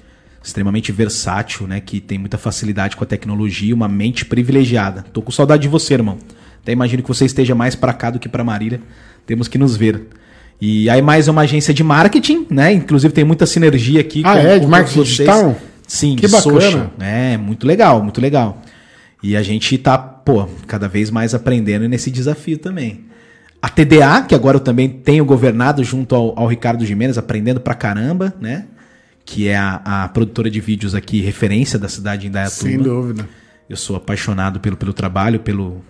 extremamente versátil, né? Que tem muita facilidade com a tecnologia, uma mente privilegiada. Tô com saudade de você, irmão. Até imagino que você esteja mais pra cá do que pra Marília. Temos que nos ver. E a Emais é uma agência de marketing, né? Inclusive tem muita sinergia aqui Ah, é? De marketing digital? Sim, Que de bacana. social. É, muito legal, muito legal. E a gente tá, pô, cada vez mais aprendendo nesse desafio também. A TDA, que agora eu também tenho governado junto ao, ao Ricardo Jimenez, aprendendo pra caramba, né? Que é a, a produtora de vídeos aqui, referência da cidade de Indaiatuba. Sem dúvida. Eu sou apaixonado pelo, pelo trabalho, pelo,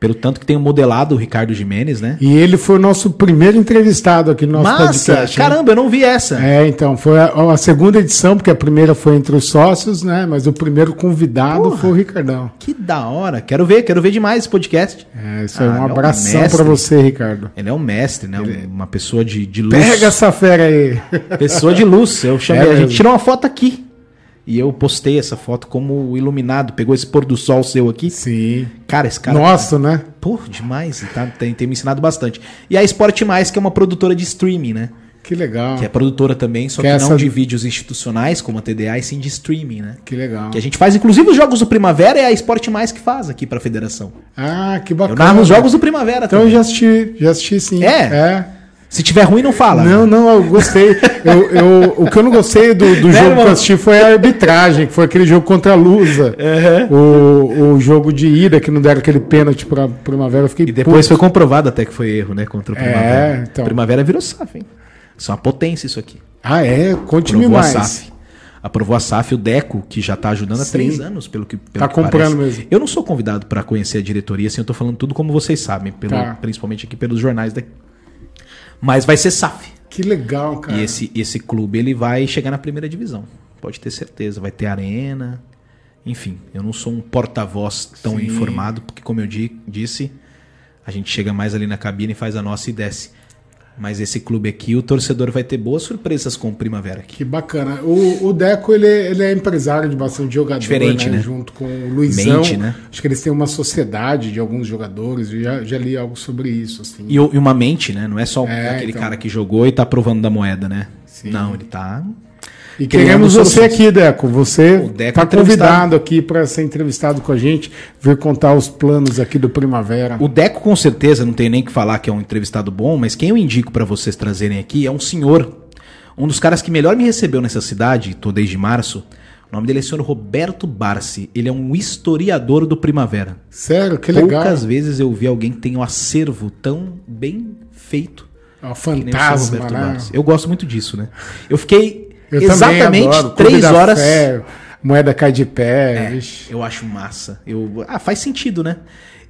pelo tanto que tenho modelado o Ricardo Jimenez, né? E ele foi o nosso primeiro entrevistado aqui no nosso Massa! podcast. Caramba, eu não vi essa. É, então, foi a, a segunda edição, porque a primeira foi entre os sócios, né? Mas o primeiro convidado Porra. foi o Ricardão. Que da hora. Quero ver, quero ver demais esse podcast. É, isso aí, Ah, um ele é um abração mestre. pra você, Ricardo. Ele é um mestre, né? Uma pessoa de, de luz. Pega essa fera aí. Pessoa de luz. Eu chamei, É a gente tirou uma foto aqui. E eu postei essa foto como iluminado. Pegou esse pôr do sol seu aqui. Sim. Cara, esse cara. Nossa, né? Pô, demais. Tá, tem, tem me ensinado bastante. E a Sport Mais, que é uma produtora de streaming, né? Que legal. Que é produtora também, só Que que, é não essa- de vídeos institucionais, como a TDA, e sim de streaming, né? Que legal. Que a gente faz, inclusive, os jogos do Primavera é a Sport Mais que faz aqui pra federação. Ah, que Eu bacana. narro os jogos do Primavera Então eu também. já assisti, já assisti sim. É? É. Se tiver ruim, não fala. Não, não, eu gostei. Eu, eu- o que eu não gostei do, do Né, jogo que irmão? eu assisti foi a arbitragem, que foi aquele jogo contra a Lusa. O, o jogo de ida, que não deram aquele pênalti pra Primavera. Eu fiquei E depois puto. foi comprovado até que foi erro, né? Contra o É, Primavera. então. Primavera virou SAF, hein? Isso é uma potência isso aqui. Ah, é? Conte-me Aprovou a mais. SAF. Aprovou a SAF, o Deco, que já tá ajudando há Sim. três anos, pelo que pelo Tá que comprando parece. mesmo. Eu não sou convidado para conhecer a diretoria, assim, eu tô falando tudo como vocês sabem, pelo- Tá. principalmente aqui pelos jornais daqui. Mas vai ser SAF. Que legal, cara. E esse, esse clube ele vai chegar na primeira divisão. Pode ter certeza. Vai ter arena. Enfim, eu não sou um porta-voz tão Sim. informado, porque, como eu di- disse, a gente chega mais ali na cabine, faz a nossa e desce. Mas esse clube aqui, o torcedor vai ter boas surpresas com o Primavera aqui. Que bacana. O, o Deco, ele, ele é empresário de bastante jogador, Diferente, né? Junto com o Luizão. Mente, né? Acho que eles têm uma sociedade de alguns jogadores. Eu já, já li algo sobre isso. Assim. E, e uma mente, né? Não é só É, aquele então. cara que jogou e tá provando da moeda, né? Sim. Não, ele tá. E queremos você aqui, Deco. Você está convidado aqui para ser entrevistado com a gente, vir contar os planos aqui do Primavera. O Deco, com certeza, não tem nem que falar que é um entrevistado bom, mas quem eu indico pra vocês trazerem aqui é um senhor, um dos caras que melhor me recebeu nessa cidade, tô desde março. O nome dele é o senhor Roberto Barsi. Ele é um historiador do Primavera. Sério, que legal. Poucas vezes eu vi alguém que tem um acervo tão bem feito É um fantasma, Roberto né? Barros. Eu gosto muito disso, né? Eu fiquei Eu exatamente adoro. Três horas. Fé, moeda cai de pé. vixe. Eu acho massa. Eu... Ah, faz sentido, né?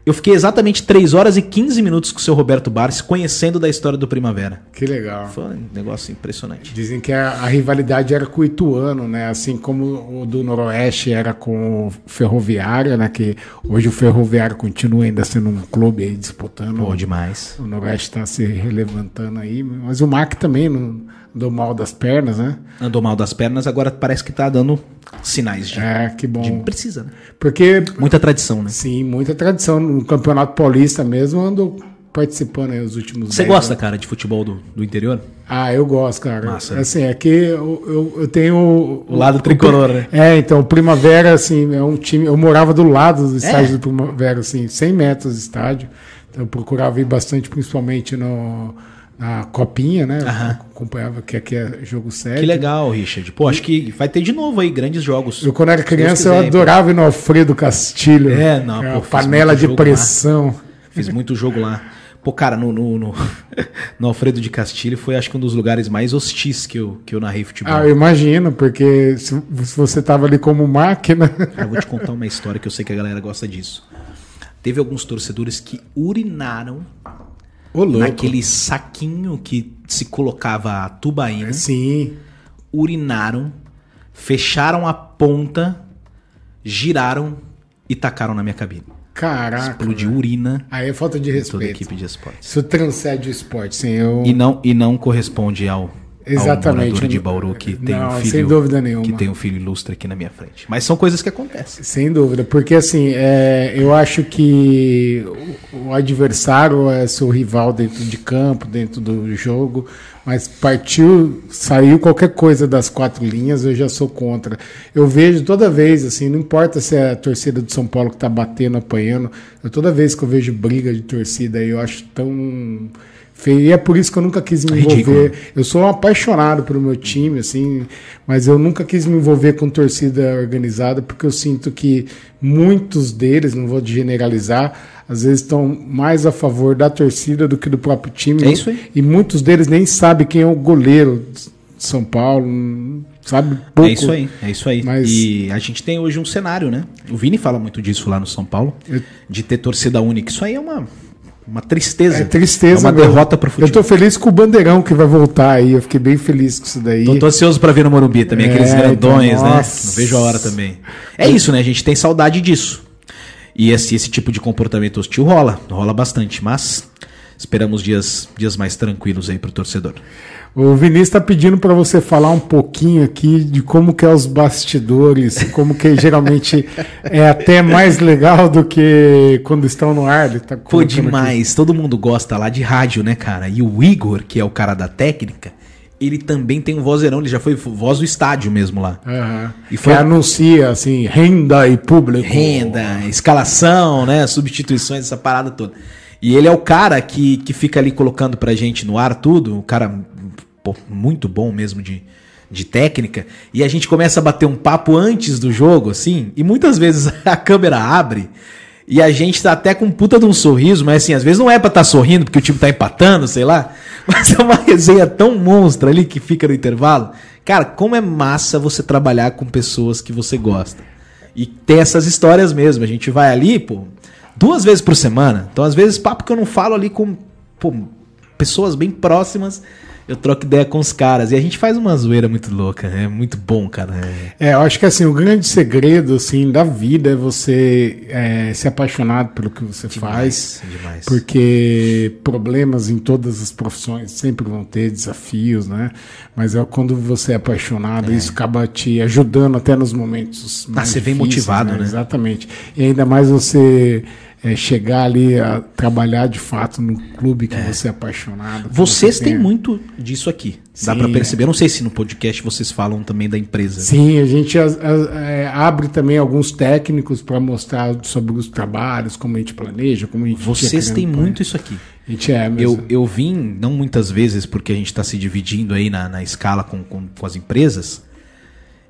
Eu fiquei exatamente 3 horas e 15 minutos com o seu Roberto Barros, conhecendo da história do Primavera. Que legal. Foi um negócio impressionante. Dizem que a, a rivalidade era com o Ituano, né? Assim como o do Noroeste era com o Ferroviário, né? Que hoje o Ferroviário continua ainda sendo um clube aí disputando. Pô, demais. O Noroeste está se relevantando aí, mas o MAC também não deu mal das pernas, né? Andou mal das pernas, agora parece que tá dando sinais de. É, que bom. de- precisa, né? Porque, Muita tradição, né? sim, muita tradição. No Campeonato Paulista mesmo andou participando aí os últimos Você 10 gosta, anos. cara, de futebol do, do interior? Ah, eu gosto, cara. Massa. Assim, é que eu, eu, eu tenho. O, O lado tricolor, né? É, então, o Primavera, assim, é um time. Eu morava do lado do estádio do Primavera, assim, 100 metros do estádio. Então, eu procurava ir bastante, principalmente no, na Copinha, né? Aham. Acompanhava que aqui é jogo sério. Que legal, Richard. Pô, acho que vai ter de novo aí grandes jogos. Eu, quando era criança, eu adorava ir no Alfredo Castilho. É, não, É pô, panela de pressão. Fiz muito jogo lá. Pô, cara, no, no, no, no Alfredo de Castilho foi acho que um dos lugares mais hostis que eu, que eu narrei futebol. Ah, eu imagino, porque se, se você tava ali como máquina. Ah, Eu vou te contar uma história que eu sei que a galera gosta disso. Teve alguns torcedores que urinaram Ô, naquele saquinho que se colocava a tubaína. Sim. urinaram, fecharam a ponta, giraram e tacaram na minha cabine. Caraca. Explodiu urina Aí é falta de em toda a respeito. equipe de esportes. Isso transcende o esporte, sim. Eu... E não, e não corresponde ao, Exatamente. morador de Bauru que tem Não, um filho sem dúvida nenhuma. que tem um filho ilustre aqui na minha frente. Mas são coisas que acontecem. Sem dúvida, porque assim, é, eu acho que o, adversário é seu rival dentro de campo, dentro do jogo, mas partiu, saiu qualquer coisa das quatro linhas, eu já sou contra. Eu vejo toda vez, assim, não importa se é a torcida de São Paulo que tá batendo, apanhando, eu, toda vez que eu vejo briga de torcida aí, eu acho tão feio. E é por isso que eu nunca quis me envolver. Ridículo. Eu sou um apaixonado pelo meu time, assim, mas eu nunca quis me envolver com torcida organizada, porque eu sinto que muitos deles, não vou generalizar, às vezes estão mais a favor da torcida do que do próprio time. É isso aí. E muitos deles nem sabem quem é o goleiro de São Paulo, sabe pouco. É isso aí, é isso aí. Mas- E a gente tem hoje um cenário, né? O Vini fala muito disso lá no São Paulo, Eu- de ter torcida única. Isso aí é uma, uma tristeza. É tristeza. É uma mesmo. derrota pro Eu futebol. tô feliz com o Bandeirão que vai voltar aí. Eu fiquei bem feliz com isso daí. Tô, tô ansioso pra ver no Morumbi também, É, aqueles grandões, então, né? Não vejo a hora também. É isso, né? A gente tem saudade disso. E esse, esse tipo de comportamento hostil rola, rola bastante, mas esperamos dias, dias mais tranquilos aí pro torcedor. O Vinícius está pedindo para você falar um pouquinho aqui de como que é os bastidores, como que geralmente é até mais legal do que quando estão no ar. Ele tá Pô, colocando aqui. demais. Todo mundo gosta lá de rádio, né, cara? E o Igor, que é o cara da técnica, ele também tem um vozeirão, ele já foi voz do estádio mesmo lá. Aham. E foi- Que anuncia assim, renda e público. Renda, escalação, né? Substituições, essa parada toda. E ele é o cara que, que fica ali colocando pra gente no ar tudo, um cara muito bom mesmo de, de técnica. E a gente começa a bater um papo antes do jogo, assim, e muitas vezes a câmera abre e a gente tá até com puta de um sorriso, mas assim, às vezes não é pra estar sorrindo porque o time tá empatando, sei lá. Mas é uma resenha tão monstra ali que fica no intervalo. Cara, como é massa você trabalhar com pessoas que você gosta. E ter essas histórias mesmo. A gente vai ali, pô, duas vezes por semana. Então, às vezes, papo que eu não falo ali com pô, pessoas bem próximas, eu troco ideia com os caras. E a gente faz uma zoeira muito louca. É muito bom, cara. É- É, eu acho que assim, o grande segredo assim, da vida é você é, ser apaixonado pelo que você faz. demais. Porque problemas em todas as profissões sempre vão ter desafios, né? Mas é quando você é apaixonado, isso acaba te ajudando até nos momentos mais Ah, você vem difíceis, motivado, né? Exatamente. E ainda mais você é, chegar ali a trabalhar de fato no clube que você é apaixonado. Vocês você têm tenha- muito disso aqui. Dá Sim, pra é. perceber. Eu não sei se no podcast vocês falam também da empresa. Sim, a gente as- as- é, abre também alguns técnicos para mostrar sobre os trabalhos, como a gente planeja, como a gente Vocês têm muito isso aqui. A gente é Eu, mesmo. eu vim, não muitas vezes, porque a gente está se dividindo aí na, na escala com, com, com as empresas.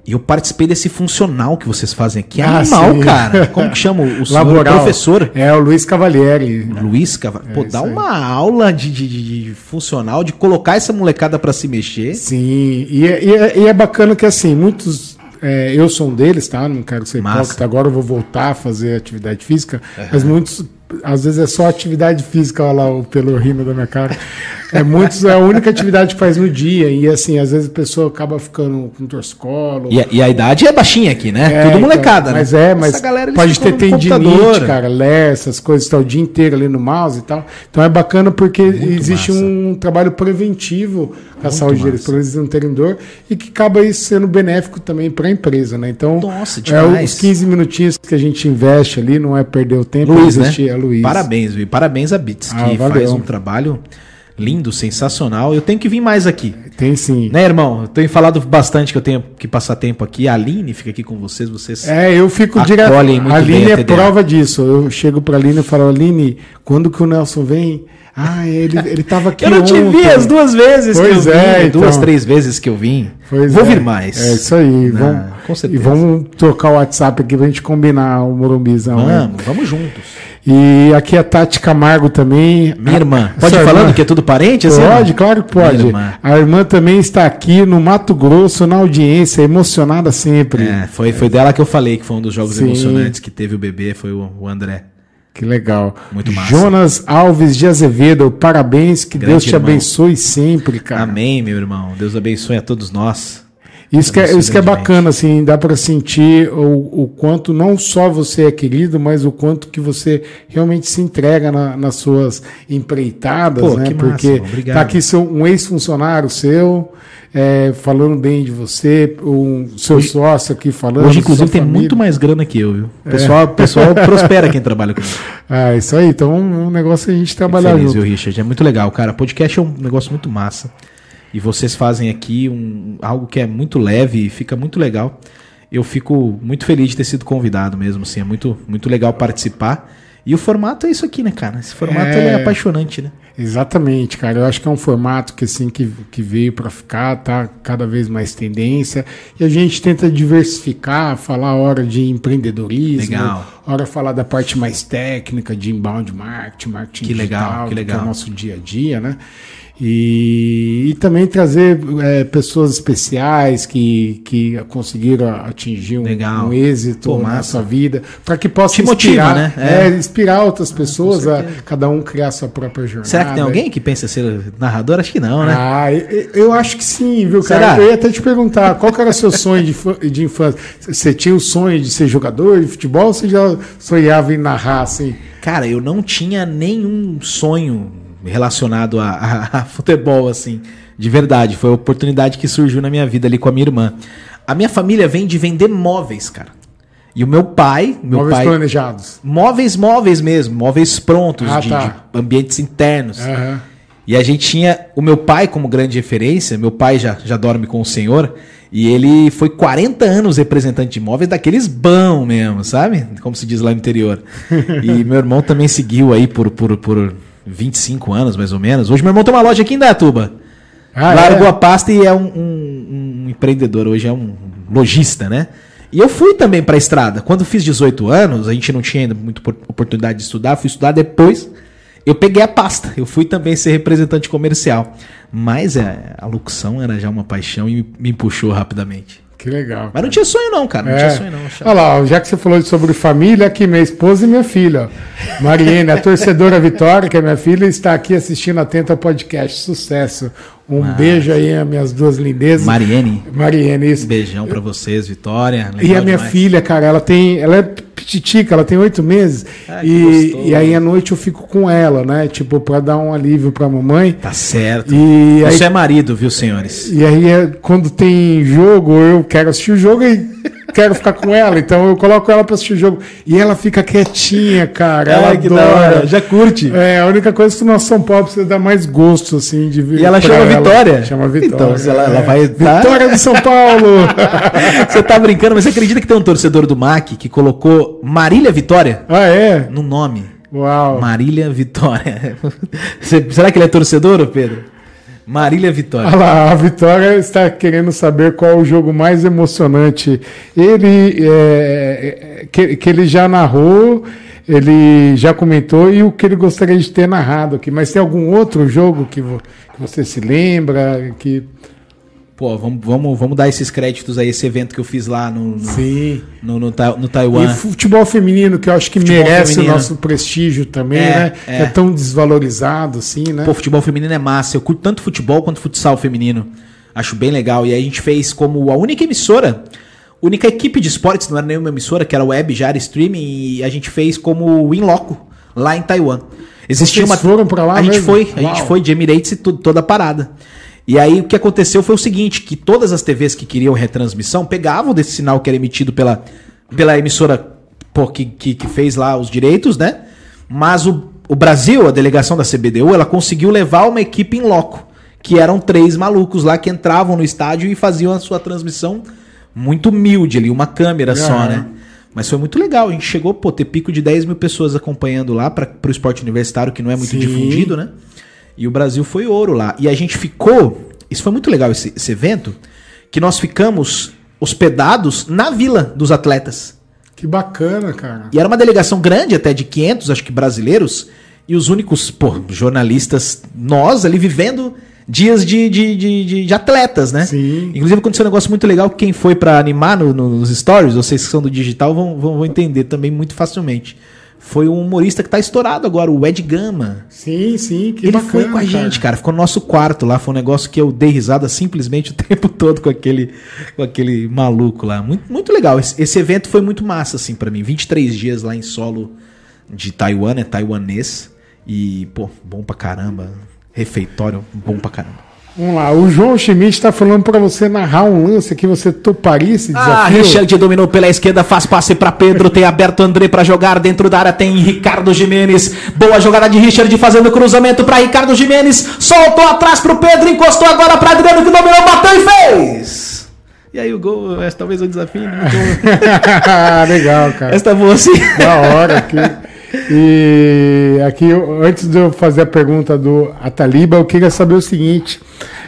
E eu participei desse funcional que vocês fazem aqui. É Ah, animal, sim. cara. Como que chama o senhor professor? É o Luiz Cavalieri. Luiz Cava... Pô, isso dá aí. uma aula de, de, de- funcional, de colocar essa molecada pra se mexer. Sim, e é, e é- e é bacana que assim, muitos. é, eu sou um deles, tá? Não quero ser hipócrita, agora eu vou voltar a fazer atividade física, mas muitos. Às vezes é só atividade física, olha lá o pelo rindo da minha cara. É muitos, é a única atividade que faz no dia. E assim, às vezes a pessoa acaba ficando com torcicolo. E a, e a idade é baixinha aqui, né? É, Tudo então, molecada, mas né? é, mas Essa galera, pode ter tendinite, cara, ler essas coisas, tá o dia inteiro ali no mouse e tal. Então é bacana porque existe massa. um trabalho preventivo à saúde deles, para eles não terem dor, e que acaba sendo benéfico também para a empresa, né? Então, Nossa, é, os 15 minutinhos que a gente investe ali, não é perder o tempo, Luiz, é né? investir, é Luiz. Parabéns, viu? Parabéns a Bits, Ah, que valeu. faz um trabalho lindo, sensacional. Eu tenho que vir mais aqui. Tem sim. Né, irmão? Eu tenho falado bastante que eu tenho que passar tempo aqui. A Aline fica aqui com vocês, vocês. É, eu fico direto. A Aline é TDA. prova disso. Eu chego pra Aline e falo, Aline, quando que o Nelson vem? Ah, ele, ele tava aqui Eu não te vi ontem." as duas vezes Pois que eu é, vim. Duas, então. três vezes que eu vim. Pois Vou é. vir mais. É isso aí. Vamos, com certeza. E vamos trocar o WhatsApp aqui pra gente combinar o Morumbizão. né? Vamos, vamos juntos. E aqui a Tati Camargo também. Minha irmã. Pode ir falando irmã? que é tudo parente? assim, Pode, claro que pode. Irmã. A irmã também está aqui no Mato Grosso, na audiência, emocionada sempre. É, foi, foi dela que eu falei que foi um dos jogos Sim. emocionantes que teve o bebê, foi o, o André. Que legal. Muito massa. Jonas Alves de Azevedo, parabéns, que Grande Deus te irmão. abençoe sempre, cara. Amém, meu irmão. Deus abençoe a todos nós. Isso que, é, isso que é bacana, assim, dá para sentir o, o quanto não só você é querido, mas o quanto que você realmente se entrega na- nas suas empreitadas, Pô, né? que massa, Porque. Obrigado. tá aqui seu, um ex-funcionário seu é, falando bem de você, um seu sócio aqui falando. Hoje, inclusive, tem família. muito mais grana que eu, viu? É. O pessoal, o pessoal prospera quem trabalha comigo. Ah, isso aí. Então, um negócio é a gente trabalhar feliz, junto. viu, Richard? É muito legal, cara. Podcast é um negócio muito massa. E vocês fazem aqui um, algo que é muito leve e fica muito legal. Eu fico muito feliz de ter sido convidado mesmo, assim. É muito, muito legal participar. E o formato é isso aqui, né, cara? Esse formato É. é apaixonante, né? Exatamente, cara. Eu acho que é um formato que assim que, que veio para ficar, tá cada vez mais tendência. E a gente tenta diversificar, falar hora de empreendedorismo, Legal. hora falar da parte mais técnica de inbound marketing, marketing Que legal, digital, que legal. é o nosso dia a dia, né? E, e também trazer é, pessoas especiais que, que conseguiram atingir um, um êxito Pô, na sua vida, para que possa Te motiva, inspirar, né? é, É. inspirar outras pessoas a certeza. cada um criar sua própria jornada. Será que tem alguém que pensa ser narrador? Acho que não, né? Ah, eu, eu acho que sim, viu, cara? Será? Eu ia até te perguntar, qual era o seu sonho de, de infância? Você tinha o sonho de ser jogador de futebol ou você já sonhava em narrar, assim? Cara, eu não tinha nenhum sonho relacionado a, a- a futebol, assim, de verdade. Foi a oportunidade que surgiu na minha vida ali com a minha irmã. A minha família vem de vender móveis, cara. E o meu pai, meu Móveis pai, planejados. móveis, móveis mesmo, móveis prontos, Ah, de, tá. de ambientes internos. Aham. E a gente tinha o meu pai como grande referência. Meu pai já, já dorme com o senhor. E ele foi 40 anos representante de imóveis daqueles bão mesmo, sabe? Como se diz lá no interior. E meu irmão também seguiu aí por, por, por 25 anos, mais ou menos. Hoje meu irmão tem uma loja aqui em Datuba. Ah, Largou é? a pasta e é um, um- um empreendedor. Hoje é um lojista, né? E eu fui também pra estrada. Quando fiz 18 anos, a gente não tinha ainda muita opor- oportunidade de estudar. Fui estudar depois. Eu peguei a pasta. Eu fui também ser representante comercial. Mas é, a locução era já uma paixão e me, me puxou rapidamente. Que legal. Mas não tinha sonho não, cara. Não É. tinha sonho não. Olha lá, já que você falou sobre família, aqui minha esposa e minha filha. Mariene, a torcedora Vitória, que é minha filha, está aqui assistindo atenta ao podcast. Sucesso. Um beijo aí, as minhas duas lindezas. Mariene, Mariene, isso. beijão pra vocês, Vitória. E Legal a minha demais. filha, cara, ela tem. Ela é pititica, ela tem oito meses. Ai, e, e aí à noite eu fico com ela, né? Tipo, pra dar um alívio pra mamãe. Tá certo. E aí, Isso é marido, viu, senhores? e aí é, quando tem jogo, eu quero assistir o jogo e quero ficar com ela. Então eu coloco ela pra assistir o jogo. E ela fica quietinha, cara. Ela Ai, que adora. Já curte. É, a única coisa que o nosso São Paulo precisa dar mais gosto, assim, de ver. E ela chama Vitória? Chama Vitória. Então, ela- ela é. vai tá- Vitória do São Paulo! Você tá brincando, mas você acredita que tem um torcedor do MAC que colocou Marília Vitória ah, é? no nome? Uau. Marília Vitória. Será que ele é torcedor, Pedro? Marília Vitória. Olha lá, a Vitória está querendo saber qual o jogo mais emocionante. Ele é, que, que ele já narrou, ele já comentou e o que ele gostaria de ter narrado aqui. Mas tem algum outro jogo que, vo, que você se lembra? Que Pô, vamos, vamos, vamos dar esses créditos aí, esse evento que eu fiz lá no, no, Sim. no, no, no Taiwan. E futebol feminino, que eu acho que Futebol merece feminino. o nosso prestígio também, É, né? é. É. tão desvalorizado, assim, né? Pô, futebol feminino é massa. Eu curto tanto futebol quanto futsal feminino. Acho bem legal. E aí a gente fez como a única emissora, única equipe de esportes, não era nenhuma emissora, que era web, já era streaming, e a gente fez como in loco, lá em Taiwan. Existia Vocês uma. foram pra lá A gente mesmo? foi, a Uau. gente foi de Emirates e tudo, toda a parada. E aí o que aconteceu foi o seguinte, que todas as TVs que queriam retransmissão pegavam desse sinal que era emitido pela, pela emissora pô, que, que, que fez lá os direitos, né? Mas o, o Brasil, a delegação da CBDU, ela conseguiu levar uma equipe em loco, que eram três malucos lá que entravam no estádio e faziam a sua transmissão muito humilde ali, uma câmera só, né? Mas foi muito legal. A gente chegou, pô, ter pico de 10 mil pessoas acompanhando lá para o esporte universitário, que não é muito Sim. difundido, né? E o Brasil foi ouro lá. E a gente ficou. Isso foi muito legal, esse, esse evento, que nós ficamos hospedados na vila dos atletas. Que bacana, cara. E era uma delegação grande, até de 500, acho que brasileiros, e os únicos, pô, jornalistas, nós ali vivendo dias de, de, de, de- de atletas, né? Sim. Inclusive aconteceu um negócio muito legal, quem foi pra animar no- no- nos stories, vocês que são do digital vão, vão, vão entender também muito facilmente. Foi um humorista que tá estourado agora, o Ed Gama. Sim, sim, que Ele bacana. foi com a gente, cara. Ficou no nosso quarto lá. Foi um negócio que eu dei risada simplesmente o tempo todo com aquele, com aquele maluco lá. Muito, muito legal. Esse, esse evento foi muito massa, assim, pra mim. 23 dias lá em solo de Taiwan, é taiwanês. E, pô, bom pra caramba. Refeitório, bom pra caramba. Vamos lá, o João Schmidt está falando para você narrar um lance aqui, você toparia esse Ah, desafio? Richard dominou pela esquerda, faz passe pra Pedro, tem aberto André pra jogar dentro da área, tem Ricardo Jimenez. Boa jogada de Richard fazendo cruzamento pra Ricardo Jimenez, soltou atrás pro Pedro, encostou agora pra Adriano que dominou, bateu e fez. E aí o gol, essa talvez o desafio, né? O. Legal, cara. Esta boa assim. Da hora aqui. E aqui, antes de eu fazer a pergunta do Ataliba, eu queria saber o seguinte: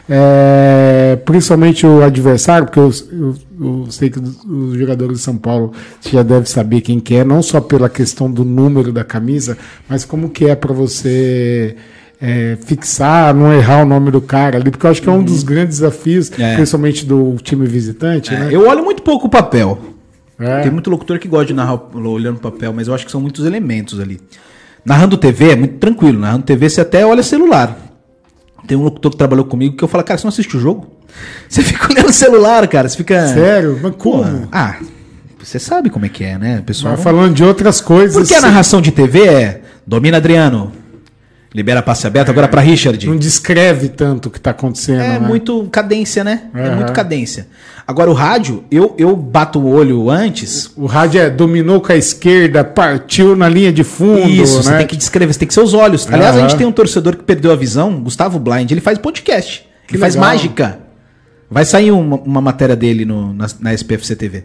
é, principalmente o adversário, porque eu, eu- eu sei que os, jogadores de São Paulo já deve saber quem que é, não só pela questão do número da camisa, mas como que é para você é, fixar, não errar o nome do cara ali, porque eu acho que é um dos grandes desafios, É. principalmente do time visitante, né? Eu olho muito pouco o papel. É. Tem muito locutor que gosta de narrar olhando o papel, mas eu acho que são muitos elementos ali. Narrando TV é muito tranquilo. Narrando TV você até olha celular. Tem um locutor que trabalhou comigo que eu falo, cara, você não assiste o jogo? Você fica olhando o celular, cara. Você fica. Sério? Mas como? Ah, você sabe como é que é, né? Pessoal. Mas falando de outras coisas. Porque a narração de TV é domina Adriano, libera passe aberto agora pra Richard. não descreve tanto o que está acontecendo. É né? muito cadência, né? É Aham. muito cadência. Agora o rádio, eu, eu bato o olho antes. O rádio é dominou com a esquerda, partiu na linha de fundo. Isso, você né? tem que descrever, você tem que ser os olhos. Aliás, a gente tem um torcedor que perdeu a visão, Gustavo Blind, ele faz podcast. Que ele faz legal. mágica. Vai sair uma, uma matéria dele no, na, na SPFC TV.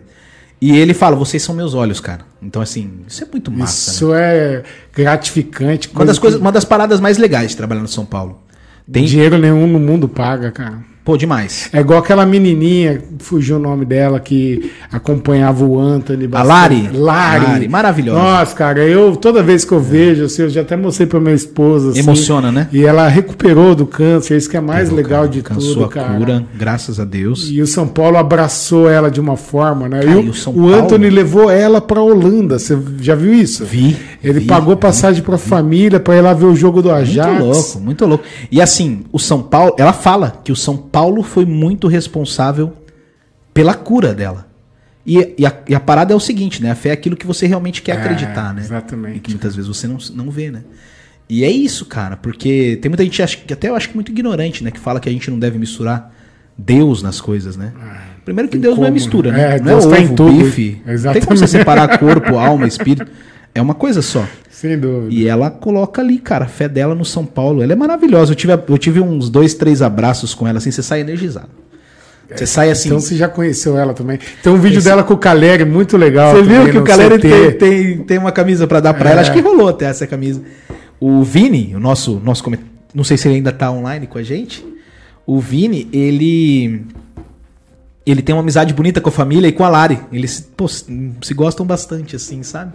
E ele fala, vocês são meus olhos, cara. Então, assim, isso é muito massa. né? Isso é gratificante. Uma das, coisa coisas, uma das paradas mais legais de trabalhar no São Paulo. que Tem, dinheiro nenhum no mundo paga, cara. Pô, demais. É igual aquela menininha, fugiu o nome dela, que acompanhava o Anthony. A Lari. bastante. Lari. Lari, maravilhosa. Nossa, cara, eu toda vez que eu vejo, assim, eu já até mostrei pra minha esposa. assim, Emociona, né? E ela recuperou do câncer, isso que é mais legal de Cansou tudo, a cara. cura, graças a Deus. E o São Paulo abraçou ela de uma forma, né? Cara, e o, o São o Anthony Paulo? levou ela pra Holanda. Você já viu isso? Vi, Ele vi, pagou passagem pra família pra ir lá ver o jogo do Ajax. Muito louco, muito louco. E assim, o São Paulo, ela fala que o São Paulo foi muito responsável pela cura dela. E, e a, e a parada é o seguinte, né? A fé é aquilo que você realmente quer É, acreditar, né? exatamente. E que muitas vezes você não, não vê, né? E é isso, cara, porque tem muita gente, acho que até eu acho que muito ignorante, né? Que fala que a gente não deve misturar Deus nas coisas, né? Primeiro que Deus não é como, mistura, né? né? É, não Deus é tá ovo, em tudo. bife. Não tem como você Exatamente. separar corpo, alma, espírito. É uma coisa só. Sem dúvida. E ela coloca ali, cara, a fé dela no São Paulo. Ela é maravilhosa. Eu tive, eu tive uns dois, três abraços com ela, assim, você sai energizado. Você sai assim. Então você já conheceu ela também. Tem um vídeo dela com o Caleri muito legal. Você viu que o Caleri tem, tem, tem uma camisa pra dar pra É. ela. Acho que rolou até essa camisa. O Vini, o nosso, nosso não sei se ele ainda tá online com a gente, O Vini, ele. Ele tem uma amizade bonita com a família e com a Lari. Eles pô, se gostam bastante, assim, sabe?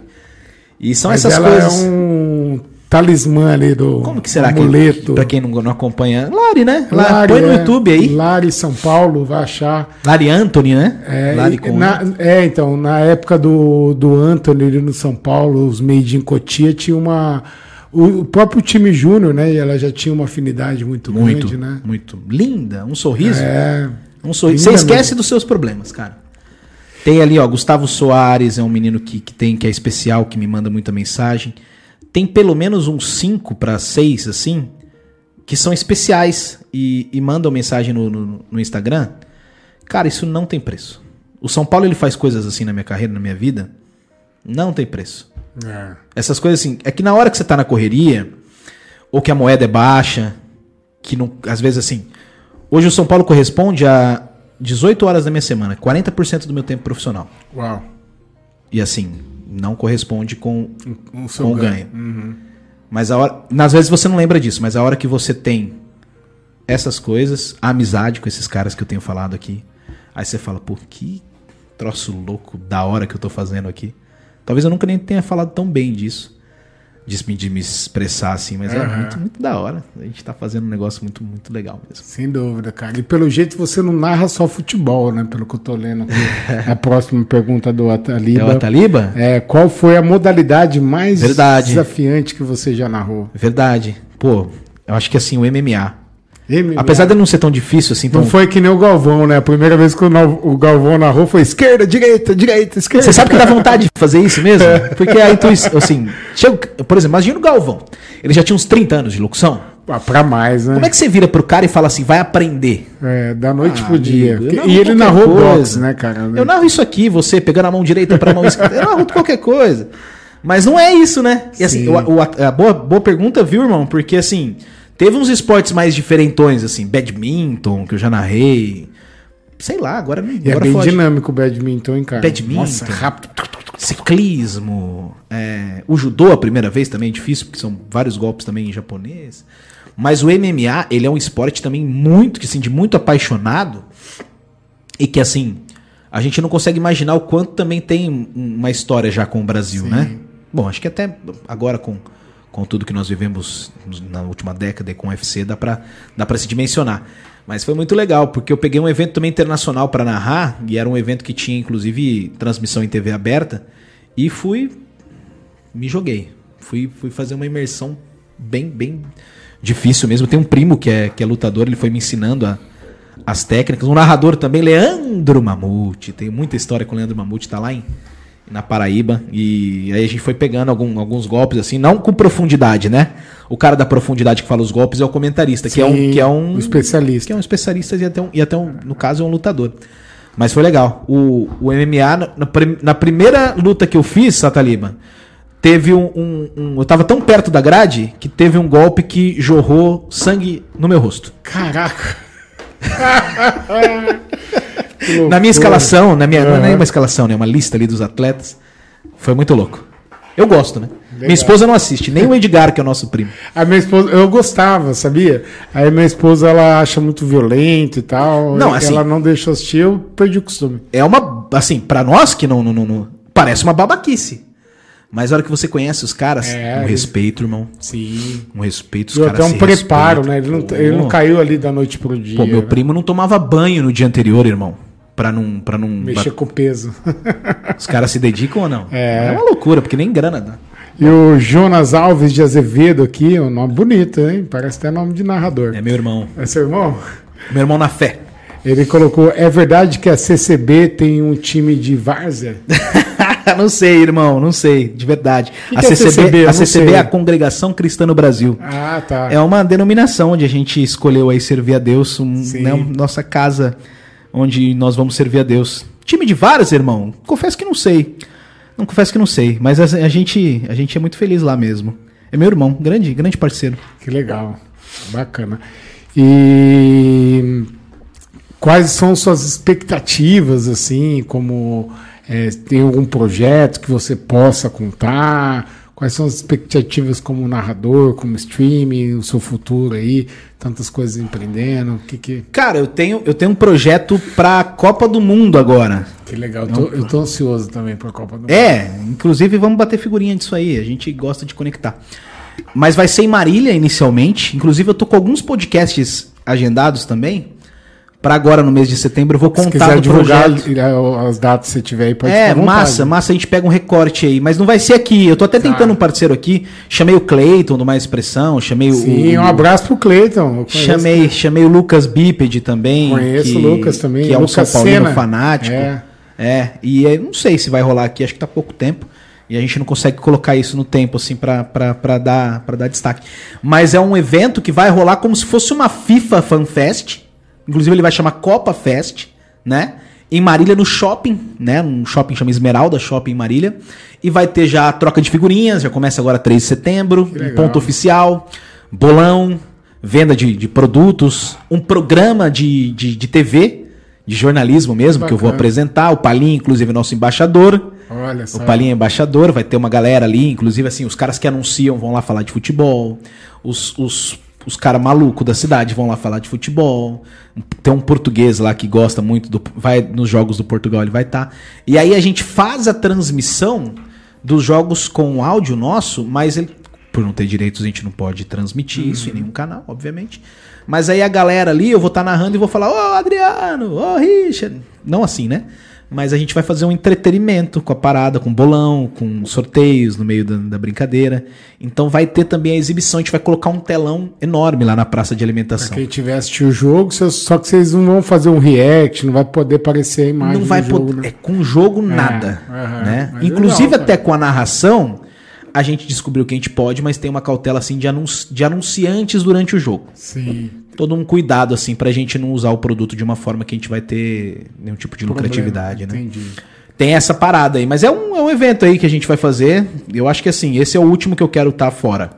E são Mas essas ela coisas. é um talismã ali do Como que será amuleto. que. Pra quem não, não acompanha. Lari, né? La- Lari, Põe no é. YouTube aí. Lari São Paulo, vai achar. Lari Anthony, né? É, Lari com. na- é, então, na época do, do Anthony ali no São Paulo, os Made in Cotia tinha uma. O, próprio time júnior, né? E ela já tinha uma afinidade muito, Muito, grande, né? muito. Linda, um sorriso. É. Um sorriso. Você esquece mesmo. dos seus problemas, cara. Tem ali, ó, Gustavo Soares, é um menino que, que tem, que é especial, que me manda muita mensagem. Tem pelo menos uns 5 para 6, assim, que são especiais e, e mandam mensagem no, no, no Instagram. Cara, isso não tem preço. O São Paulo ele faz coisas assim na minha carreira, na minha vida. Não tem preço. é. Essas coisas assim, é que na hora que você tá na correria, ou que a moeda é baixa, que não, às vezes assim, hoje o São Paulo corresponde a 18 horas da minha semana, 40% do meu tempo profissional. Uau. E assim, não corresponde com, Um seu com o ganho. Mas a hora, às vezes você não lembra disso, mas a hora que você tem essas coisas, a amizade com esses caras que eu tenho falado aqui, aí você fala, pô, que troço louco da hora que eu tô fazendo aqui. Talvez eu nunca nem tenha falado tão bem disso. De, de me expressar assim, mas é Aham. muito, muito da hora. A gente tá fazendo um negócio muito, muito legal mesmo. Sem dúvida, cara. E pelo jeito você não narra só futebol, né? Pelo que eu tô lendo aqui. a próxima pergunta do É Ataliba. o Ataliba? É, qual foi a modalidade mais Verdade. desafiante que você já narrou? Verdade. Pô, eu acho que assim, o MMA. MMA. Apesar de não ser tão difícil assim, tão, Não foi que nem o Galvão, né? A primeira vez que o, Galvão narrou foi esquerda, direita, direita, esquerda. Você sabe que dá vontade de fazer isso mesmo? Porque a intuição, assim, chega, por exemplo, imagina o Galvão. Ele já tinha uns 30 anos de locução. Ah, pra mais, né? Como é que você vira pro cara e fala assim, vai aprender? É, da noite Ah, pro dia. amigo, e ele narrou coisa. boxe, né, cara? Eu narro isso aqui, você pegando a mão direita pra mão esquerda, eu narro qualquer coisa. Mas não é isso, né? E assim, Sim. o- o- a, boa, boa pergunta, viu, irmão? Porque assim, teve uns esportes mais diferentões, assim, badminton, que eu já narrei. Sei lá, agora, E é bem foge. dinâmico o badminton, hein, cara? Badminton. Nossa, rápido. ciclismo, é, o judô a primeira vez também é difícil, porque são vários golpes também em japonês. Mas o MMA, ele é um esporte também muito, que assim, de muito apaixonado e que assim, a gente não consegue imaginar o quanto também tem um- uma história já com o Brasil, né? Bom, acho que até agora com, com tudo que nós vivemos na última década e com o UFC dá pra, dá se dimensionar. Mas foi muito legal, porque eu peguei um evento também internacional para narrar, e era um evento que tinha inclusive transmissão em TV aberta, e fui. Me joguei. Fui, fui fazer uma imersão bem, bem difícil mesmo. Tem um primo que é, que é lutador, ele foi me ensinando a- as técnicas. Um narrador também, Leandro Mamute. Tem muita história com o Leandro Mamute, tá lá em, na Paraíba. E aí a gente foi pegando algum- alguns golpes assim, não com profundidade, né? O cara da profundidade que fala os golpes é o comentarista, que é um. Sim, Que é um especialista. que é um especialista e até, um, e até um, no caso, é um lutador. Mas foi legal. O, o MMA, na, na primeira luta que eu fiz, Sataliba, teve um, um- um- Eu tava tão perto da grade que teve um golpe que jorrou sangue no meu rosto. Caraca. Na minha escalação, na minha. Não é uma escalação, né? Uma lista ali dos atletas. Foi muito louco. Eu gosto, né? Minha Legal. esposa não assiste, nem o Edgar, que é o nosso primo. A minha esposa, eu gostava, sabia? Aí minha esposa, ela acha muito violento e tal. Não, assim- Ela não deixa eu assistir, eu perdi o costume. É uma. Assim, pra nós que não, não, não- não- Parece uma babaquice. Mas a hora que você conhece os caras, É, um respeito, irmão. Sim. Um respeito, os caras até um preparo, respeitam. né? Ele não, ele não caiu ali da noite pro dia. Pô, meu né? primo não tomava banho no dia anterior, irmão. Pra não. Pra não Mexer com peso. Os caras se dedicam ou não? É. uma loucura, porque nem grana dá. e o Jonas Alves de Azevedo aqui, um nome bonito, hein? Parece até nome de narrador. É meu irmão. É seu irmão? Meu irmão na fé. Ele colocou: é verdade que a CCB tem um time de várzea? não sei, irmão, não sei, de verdade. Que a que é CCB, CCB? Eu a CCB é a Congregação Cristã no Brasil. Ah, tá. É uma denominação onde a gente escolheu aí servir a Deus, um, né, nossa casa onde nós vamos servir a Deus. Time de vários, irmão. Confesso que não sei. Não confesso que não sei, mas a, a gente a gente é muito feliz lá mesmo. É meu irmão, grande, grande parceiro. Que legal. Bacana. E quais são suas expectativas, assim, como é, tem algum projeto que você possa contar? Quais são as expectativas como narrador, como streaming, o seu futuro aí, tantas coisas empreendendo, o que que... Cara, eu tenho, eu tenho um projeto pra Copa do Mundo agora. Que legal, eu tô, eu tô ansioso também pra Copa do Mundo. É, inclusive vamos bater figurinha disso aí, a gente gosta de conectar. Mas vai ser em Marília inicialmente, inclusive eu tô com alguns podcasts agendados também. Pra agora, no mês de setembro, eu vou Se contar quiser do divulgar projeto. as datas que você tiver aí, pode É, massa, massa, a gente pega um recorte aí, mas não vai ser aqui. Eu tô até tentando Tá. um parceiro aqui. Chamei o Cleiton do Mais Expressão, chamei Sim, o. um abraço pro Cleiton. eu conheço. Chamei, chamei o Lucas Bípede também. Conheço que- o Lucas também, Que é um Lucas São Paulino Senna. fanático. É. É. e eu não sei se vai rolar aqui, acho que tá pouco tempo. E a gente não consegue colocar isso no tempo, assim, pra, dar, pra dar destaque. Mas é um evento que vai rolar como se fosse uma FIFA Fan Fest. Inclusive ele vai chamar Copa Fest, né? Em Marília, no shopping, né? Um shopping chama Esmeralda Shopping em Marília. E vai ter já a troca de figurinhas, já começa agora 3 de setembro, um ponto oficial, bolão, venda de, de produtos, um programa de, de, de TV, de jornalismo mesmo, que eu vou apresentar. O Palinho, inclusive, é nosso embaixador. Olha só. O Palinho é embaixador, vai ter uma galera ali, inclusive assim, os caras que anunciam vão lá falar de futebol, os, os, os caras malucos da cidade vão lá falar de futebol. Tem um português lá que gosta muito do. Vai nos jogos do Portugal, ele vai estar. E aí a gente faz a transmissão dos jogos com áudio nosso, mas ele, por não ter direitos, a gente não pode transmitir isso em nenhum canal, obviamente. Mas aí a galera ali, eu vou estar narrando e vou falar, ô Adriano, ô Richard. Não assim, né? Mas a gente vai fazer um entretenimento com a parada, com bolão, com sorteios no meio da, da brincadeira. Então vai ter também a exibição. A gente vai colocar um telão enorme lá na praça de Pra alimentação. quem tiver assistido o jogo, só que vocês não vão fazer um react, não vai poder aparecer a imagem Não vai jogo, poder. né? É com o jogo nada. aham, né? mas Inclusive, legal, até com a narração, a gente descobriu que a gente pode, mas tem uma cautela assim de, anunci- de anunciantes durante o jogo. Sim. Todo um cuidado, assim, pra gente não usar o produto de uma forma que a gente vai ter nenhum tipo de lucratividade, né? Entendi. Tem essa parada aí, mas é um, é um evento aí que a gente vai fazer. Eu acho que assim, esse é o último que eu quero estar fora.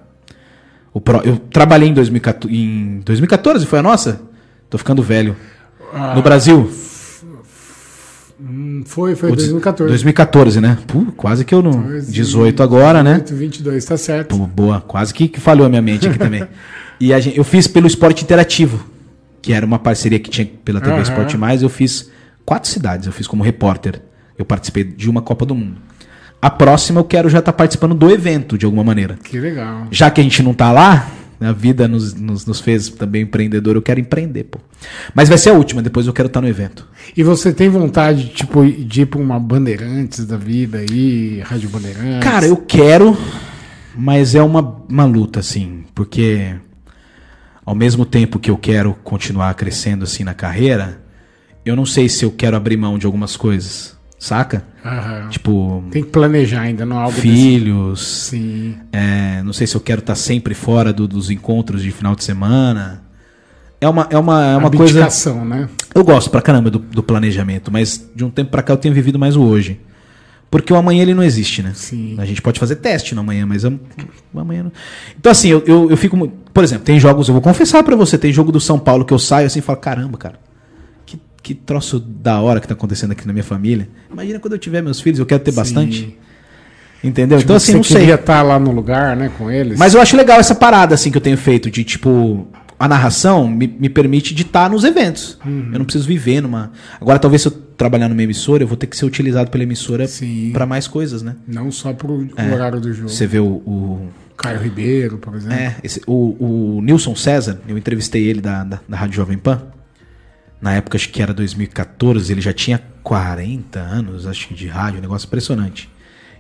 O pró- eu trabalhei em 2014, em 2014, foi a nossa? Tô ficando velho. Ah, No Brasil? Hum, foi, foi O de- 2014. 2014, né? Puh, quase que eu não. Pois 18 agora, né? 18, 22, tá certo. Pô, boa, quase que, que falhou a minha mente aqui também. E gente- eu fiz pelo Esporte Interativo, que era uma parceria que tinha pela TV Aham. Esporte Mais. Eu fiz quatro cidades, eu fiz como repórter. Eu participei de uma Copa do Mundo. A próxima eu quero já estar participando do evento, de alguma maneira. Que legal. Já que a gente não tá lá, a vida nos, nos, nos fez também empreendedor, eu quero empreender, pô. Mas vai ser a última, depois eu quero estar no evento. E você tem vontade, tipo, de ir pra uma Bandeirantes da vida aí, Rádio Bandeirantes? Cara, eu quero, mas é uma, uma luta, assim, porque ao mesmo tempo que eu quero continuar crescendo assim na carreira, eu não sei se eu quero abrir mão de algumas coisas, saca? Aham. Tipo, Tem que planejar ainda, não é algo desse- filhos, Sim. é, não sei se eu quero estar sempre fora do- dos encontros de final de semana. É uma, é uma, é uma coisa. Né? Eu gosto pra caramba do, do planejamento, mas de um tempo pra cá eu tenho vivido mais o hoje. Porque o amanhã ele não existe, né? Sim. A gente pode fazer teste no amanhã, mas eu- amanhã não. Então, assim, eu, eu, eu fico. Por exemplo, tem jogos, eu vou confessar pra você, tem jogo do São Paulo que eu saio assim e falo: caramba, cara, que, troço da hora que tá acontecendo aqui na minha família. Imagina quando eu tiver meus filhos, eu quero ter bastante. Entendeu? então, assim, você não sei. queria estar lá no lugar, né, com eles. Mas eu acho legal essa parada, assim, que eu tenho feito, de tipo. A narração me, me permite de estar nos eventos. Uhum. Eu não preciso viver numa. Agora, talvez se eu trabalhar numa emissora, eu vou ter que ser utilizado pela emissora Sim. pra mais coisas, né? Não só pro É. horário do jogo. Você vê o. o Caio Ribeiro, por exemplo. é, esse- o, o Nilson César, eu entrevistei ele da, da, da Rádio Jovem Pan. Na época, acho que era 2014, ele já tinha 40 anos, acho de rádio, um negócio impressionante.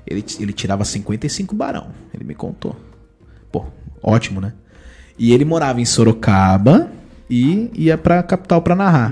Ele, ele tirava 55 barão, ele me contou. Pô, ótimo, né? E ele morava em Sorocaba e ia pra capital pra narrar.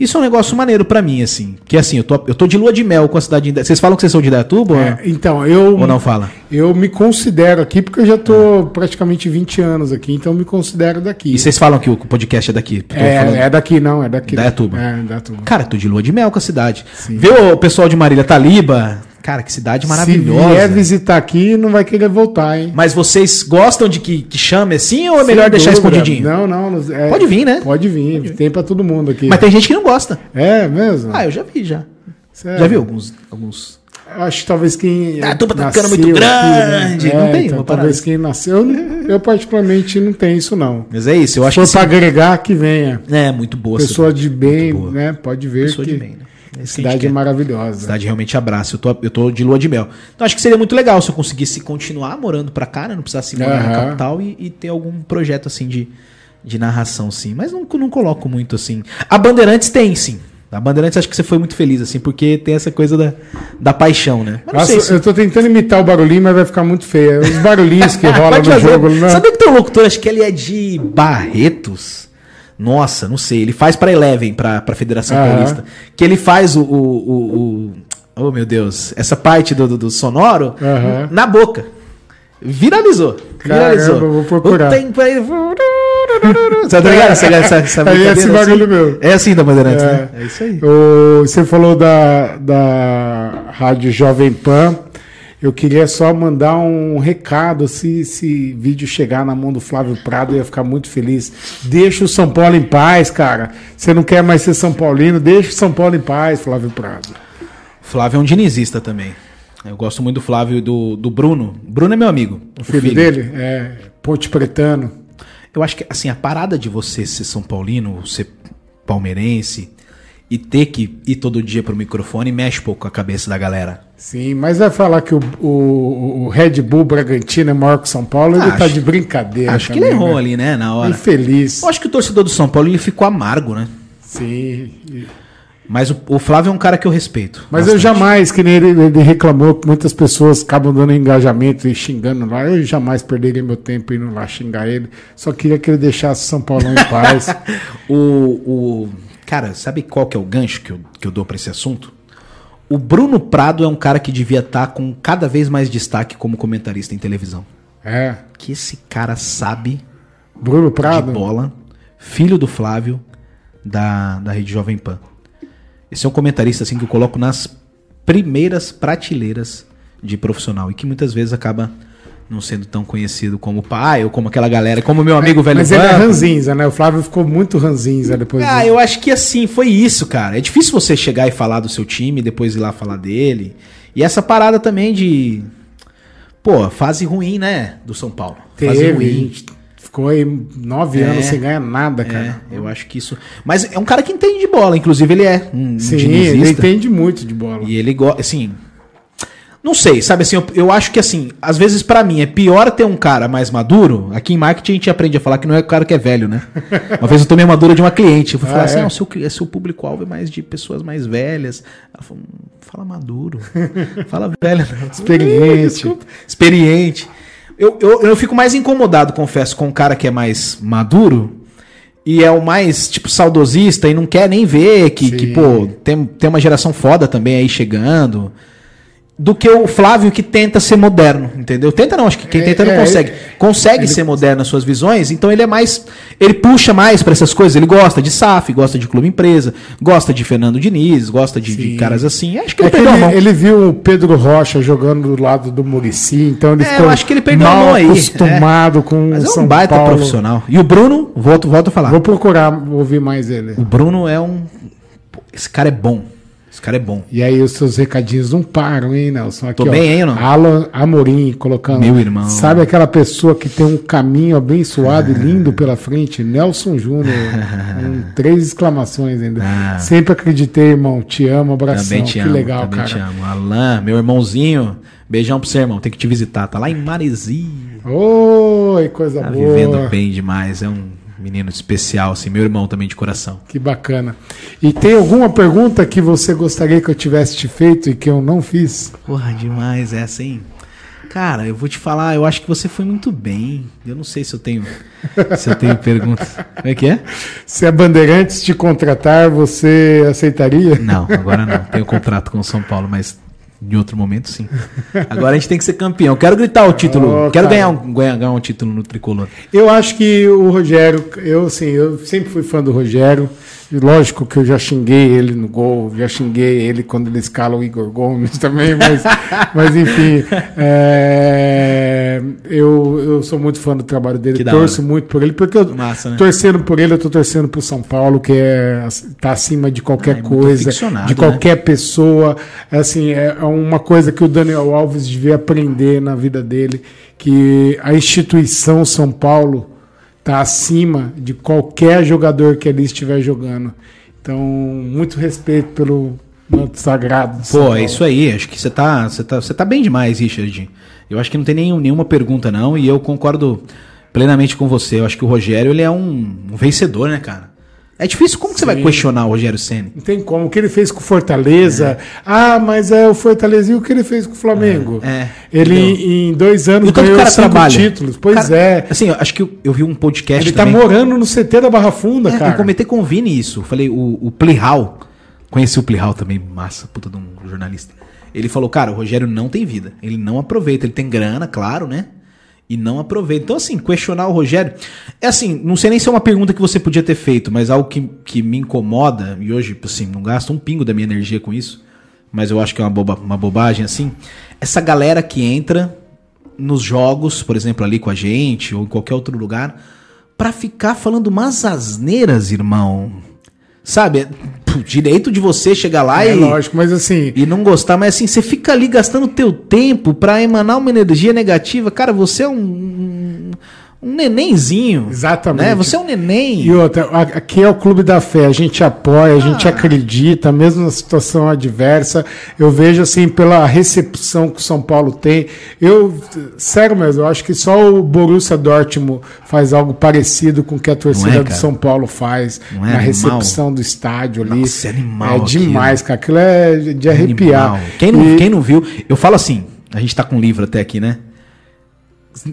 Isso é um negócio maneiro pra mim, assim. Que assim, eu tô, eu tô de lua de mel com a cidade de Vocês falam que vocês são de Idatuba? É, então, eu, Ou não fala? eu me considero aqui, porque eu já tô praticamente 20 anos aqui, então eu me considero daqui. E vocês falam que o podcast é daqui? Tô falando- é, é daqui, não, é daqui. Dayatuba. É, Dayatuba. Cara, tô de lua de mel com a cidade. Sim. Vê o pessoal de Marília Taliba. Cara, que cidade Se maravilhosa. vier visitar aqui, não vai querer voltar, hein? Mas vocês gostam de que, que chame assim ou é melhor Sem deixar dúvida. escondidinho? Não, não. é- Pode vir, né? Pode vir, tem pra todo mundo aqui. Mas tem gente que não gosta. É mesmo? Ah, eu já vi já. Sério? Já vi alguns. alguns... acho que talvez quem. Ah, a turma tá ficando muito grande. aqui, Não É, tem então, talvez assim. quem nasceu. Eu, particularmente, não tenho isso, não. Mas é isso, eu Se acho for que para sim. agregar, que venha. É, muito boa. Pessoa de bem, né? Pode ver Pessoa que de bem, né? A cidade é maravilhosa. cidade realmente abraça. Eu tô, eu tô de lua de mel. Então acho que seria muito legal se eu conseguisse continuar morando pra cá, né? Não precisasse morar na Aham. capital e, e ter algum projeto assim de, de narração, sim. Mas não, não coloco muito assim. A Bandeirantes tem, sim. A Bandeirantes acho que você foi muito feliz, assim, porque tem essa coisa da, da paixão, né? Mas não Nossa, se- eu tô tentando imitar o barulhinho, mas vai ficar muito feio. Os barulhinhos que rolam no fazer. jogo, né? Sabia que tem um locutor, acho que ele é de Barretos? Nossa, não sei. Ele faz pra Eleven, pra, pra Federação Aham. Paulista. Que ele faz o, o, o- Oh, meu Deus. Essa parte do, do, do sonoro Aham. na boca. Viralizou. Caramba, Viralizou. vou procurar. O tempo aí... Você tá ligado? Essa, essa, essa Aí é esse brincadeira barulho assim? meu. É assim da Bandeirantes, É. né? É isso aí. O- você falou da, da Rádio Jovem Pan. Eu queria só mandar um recado. Se esse vídeo chegar na mão do Flávio Prado, eu ia ficar muito feliz. Deixa o São Paulo em paz, cara. Você não quer mais ser São Paulino? Deixa o São Paulo em paz, Flávio Prado. Flávio é um dinizista também. Eu gosto muito do Flávio e do, do Bruno. Bruno é meu amigo. O filho, dele é Ponte Pretano. Eu acho que assim, a parada de você ser São Paulino, ser palmeirense e ter que ir todo dia pro microfone mexe um pouco com a cabeça da galera. Sim, mas vai falar que o, o, o Red Bull Bragantino é maior que o São Paulo, ele tá acho- de brincadeira. acho que também, ele errou né? ali, né, na hora. Infeliz. Eu acho que o torcedor do São Paulo ele ficou amargo, né? Sim. Mas o, o Flávio é um cara que eu respeito. Mas eu bastante. jamais, que nem ele, ele reclamou que muitas pessoas acabam dando engajamento e xingando lá. Eu jamais perderia meu tempo indo lá xingar ele. Só queria que ele deixasse São Paulo em paz. O, o- Cara, sabe qual que é o gancho que eu, que eu dou pra esse assunto? O Bruno Prado é um cara que devia estar com cada vez mais destaque como comentarista em televisão. É. Que esse cara sabe Bruno de Prado. bola, filho do Flávio, da, da Rede Jovem Pan. Esse é um comentarista assim que eu coloco nas primeiras prateleiras de profissional e que muitas vezes acaba não sendo tão conhecido como o pai ou como aquela galera, como meu amigo velho Mas ele é ranzinza, né? O Flávio ficou muito ranzinza depois Ah, disso. eu acho que assim, foi isso, cara. É difícil você chegar e falar do seu time e depois ir lá falar dele. E essa parada também de. Pô, fase ruim, né? Do São Paulo. Fase Teve. ruim. Ficou aí nove É. anos sem ganhar nada, É, cara. eu acho que isso. Mas é um cara que entende de bola, inclusive ele é um Sim, ele entende muito de bola. E ele gosta, assim. Não sei, sabe assim, eu, eu acho que assim, às vezes pra mim é pior ter um cara mais maduro. Aqui em marketing a gente aprende a falar que não é o cara que é velho, né? Uma vez eu tomei madura de uma cliente, eu fui Ah, falar assim: é? ah, o seu, cli- seu público-alvo é mais de pessoas mais velhas. Ela falou: "Hum, fala maduro, fala velho. não." Experiente. Experiente. Eu, eu, eu fico mais incomodado, confesso, com um cara que é mais maduro e é o mais, tipo, saudosista e não quer nem ver que, que pô, tem, tem uma geração foda também aí chegando. Do que o Flávio que tenta ser moderno, entendeu? Tenta não, acho que quem É, tenta não é, consegue. ele- Consegue ser moderno nas suas visões, então ele é mais. Ele puxa mais pra essas coisas. Ele gosta de SAF, gosta de Clube Empresa, gosta de Fernando Diniz, gosta de, de caras assim. Acho que É ele que perdeu a mão. ele, ele viu o Pedro Rocha jogando do lado do Murici, então ele É, ficou eu acho que ele perdeu a mal mão aí, acostumado com Mas é um São baita Paulo. profissional. E o Bruno, volto, volto a falar. Vou procurar ouvir mais ele. O Bruno é um. Esse cara é bom. Esse cara é bom. E aí os seus recadinhos não param, hein, Nelson? Aqui, Tô bem, hein, ou não? Alan Amorim colocando. Meu irmão. Sabe aquela pessoa que tem um caminho abençoado e lindo pela frente? Nelson Júnior. três exclamações ainda. Ah. Sempre acreditei, irmão. Te amo, abração. Também te que amo. legal, também cara. te amo. Alan, meu irmãozinho. Beijão pra você, irmão. Tem que te visitar. Tá lá em Maresi. Oi, coisa Tá boa. vivendo bem demais. É um menino especial, assim. Meu irmão também de coração. Que bacana. E tem alguma pergunta que você gostaria que eu tivesse te feito e que eu não fiz? Porra, demais essa, hein? Cara, eu vou te falar, eu acho que você foi muito bem. Eu não sei se eu tenho, se eu tenho perguntas. Como é que é? Se a Bandeirantes te contratar, você aceitaria? Não, agora não. Tenho contrato com o São Paulo, mas em outro momento sim. Agora a gente tem que ser campeão. Quero gritar o título. Oh, Quero ganhar um, ganhar, ganhar um título no tricolor. Eu acho que o Rogério, eu assim, eu sempre fui fã do Rogério. E lógico que eu já xinguei ele no gol, já xinguei ele quando ele escala o Igor Gomes também, mas, mas enfim, é, eu, eu sou muito fã do trabalho dele, torço hora. muito por ele, porque eu Massa, né? torcendo por ele, eu tô torcendo pro São Paulo, que é tá acima de qualquer Ah, é coisa, de né? qualquer pessoa, assim, é, é uma coisa que o Daniel Alves devia aprender na vida dele, que a instituição São Paulo está acima de qualquer jogador que ali estiver jogando. Então, muito respeito pelo manto sagrado. Pô, Paulo. é isso aí. Acho que você tá, você tá, você tá bem demais, Richard. Eu acho que não tem nenhum, nenhuma pergunta, não, e eu concordo plenamente com você. Eu acho que o Rogério ele é um, um vencedor, né, cara? É difícil. Como você vai questionar o Rogério Senna? Não tem como. O que ele fez com o Fortaleza. Ah, mas é o Fortaleza e o que ele fez com o Flamengo. É, é. ele, Entendeu? em dois anos, E ganhou cara cinco trabalha. títulos. Pois Cara, é. Assim, eu acho que eu, eu vi um podcast Ele tá também. morando no CT da Barra Funda, É, cara. Eu comentei com o Vini isso. Falei, o, o Plihal, conheci o Plihal também, massa, puta de um jornalista. Ele falou, cara, o Rogério não tem vida. Ele não aproveita. Ele tem grana, claro, né? E não aproveita. Então, assim, questionar o Rogério. É assim, não sei nem se é uma pergunta que você podia ter feito, mas algo que, que me incomoda, e hoje, assim, não gasto um pingo da minha energia com isso, mas eu acho que é uma, boba, uma bobagem, assim. Essa galera que entra nos jogos, por exemplo, ali com a gente, ou em qualquer outro lugar, pra ficar falando umas asneiras, irmão. Sabe? Direito de você chegar lá É e, lógico, mas assim. e não gostar, mas assim, você fica ali gastando teu tempo pra emanar uma energia negativa. Cara, você é um, um, nenenzinho. Exatamente. Né? Você é um neném. E outra, aqui é o Clube da Fé, a gente apoia, a gente Ah. acredita, mesmo na situação adversa. Eu vejo assim pela recepção que o São Paulo tem. Eu, sério mesmo, eu acho que só o Borussia Dortmund faz algo parecido com o que a torcida Não é, do? São Paulo faz é na animal? recepção do estádio ali. Nossa, é animal É aquilo. demais, cara. Aquilo é de arrepiar. Animal. Quem não, E- quem não viu, eu falo assim, a gente tá com um livro até aqui, né?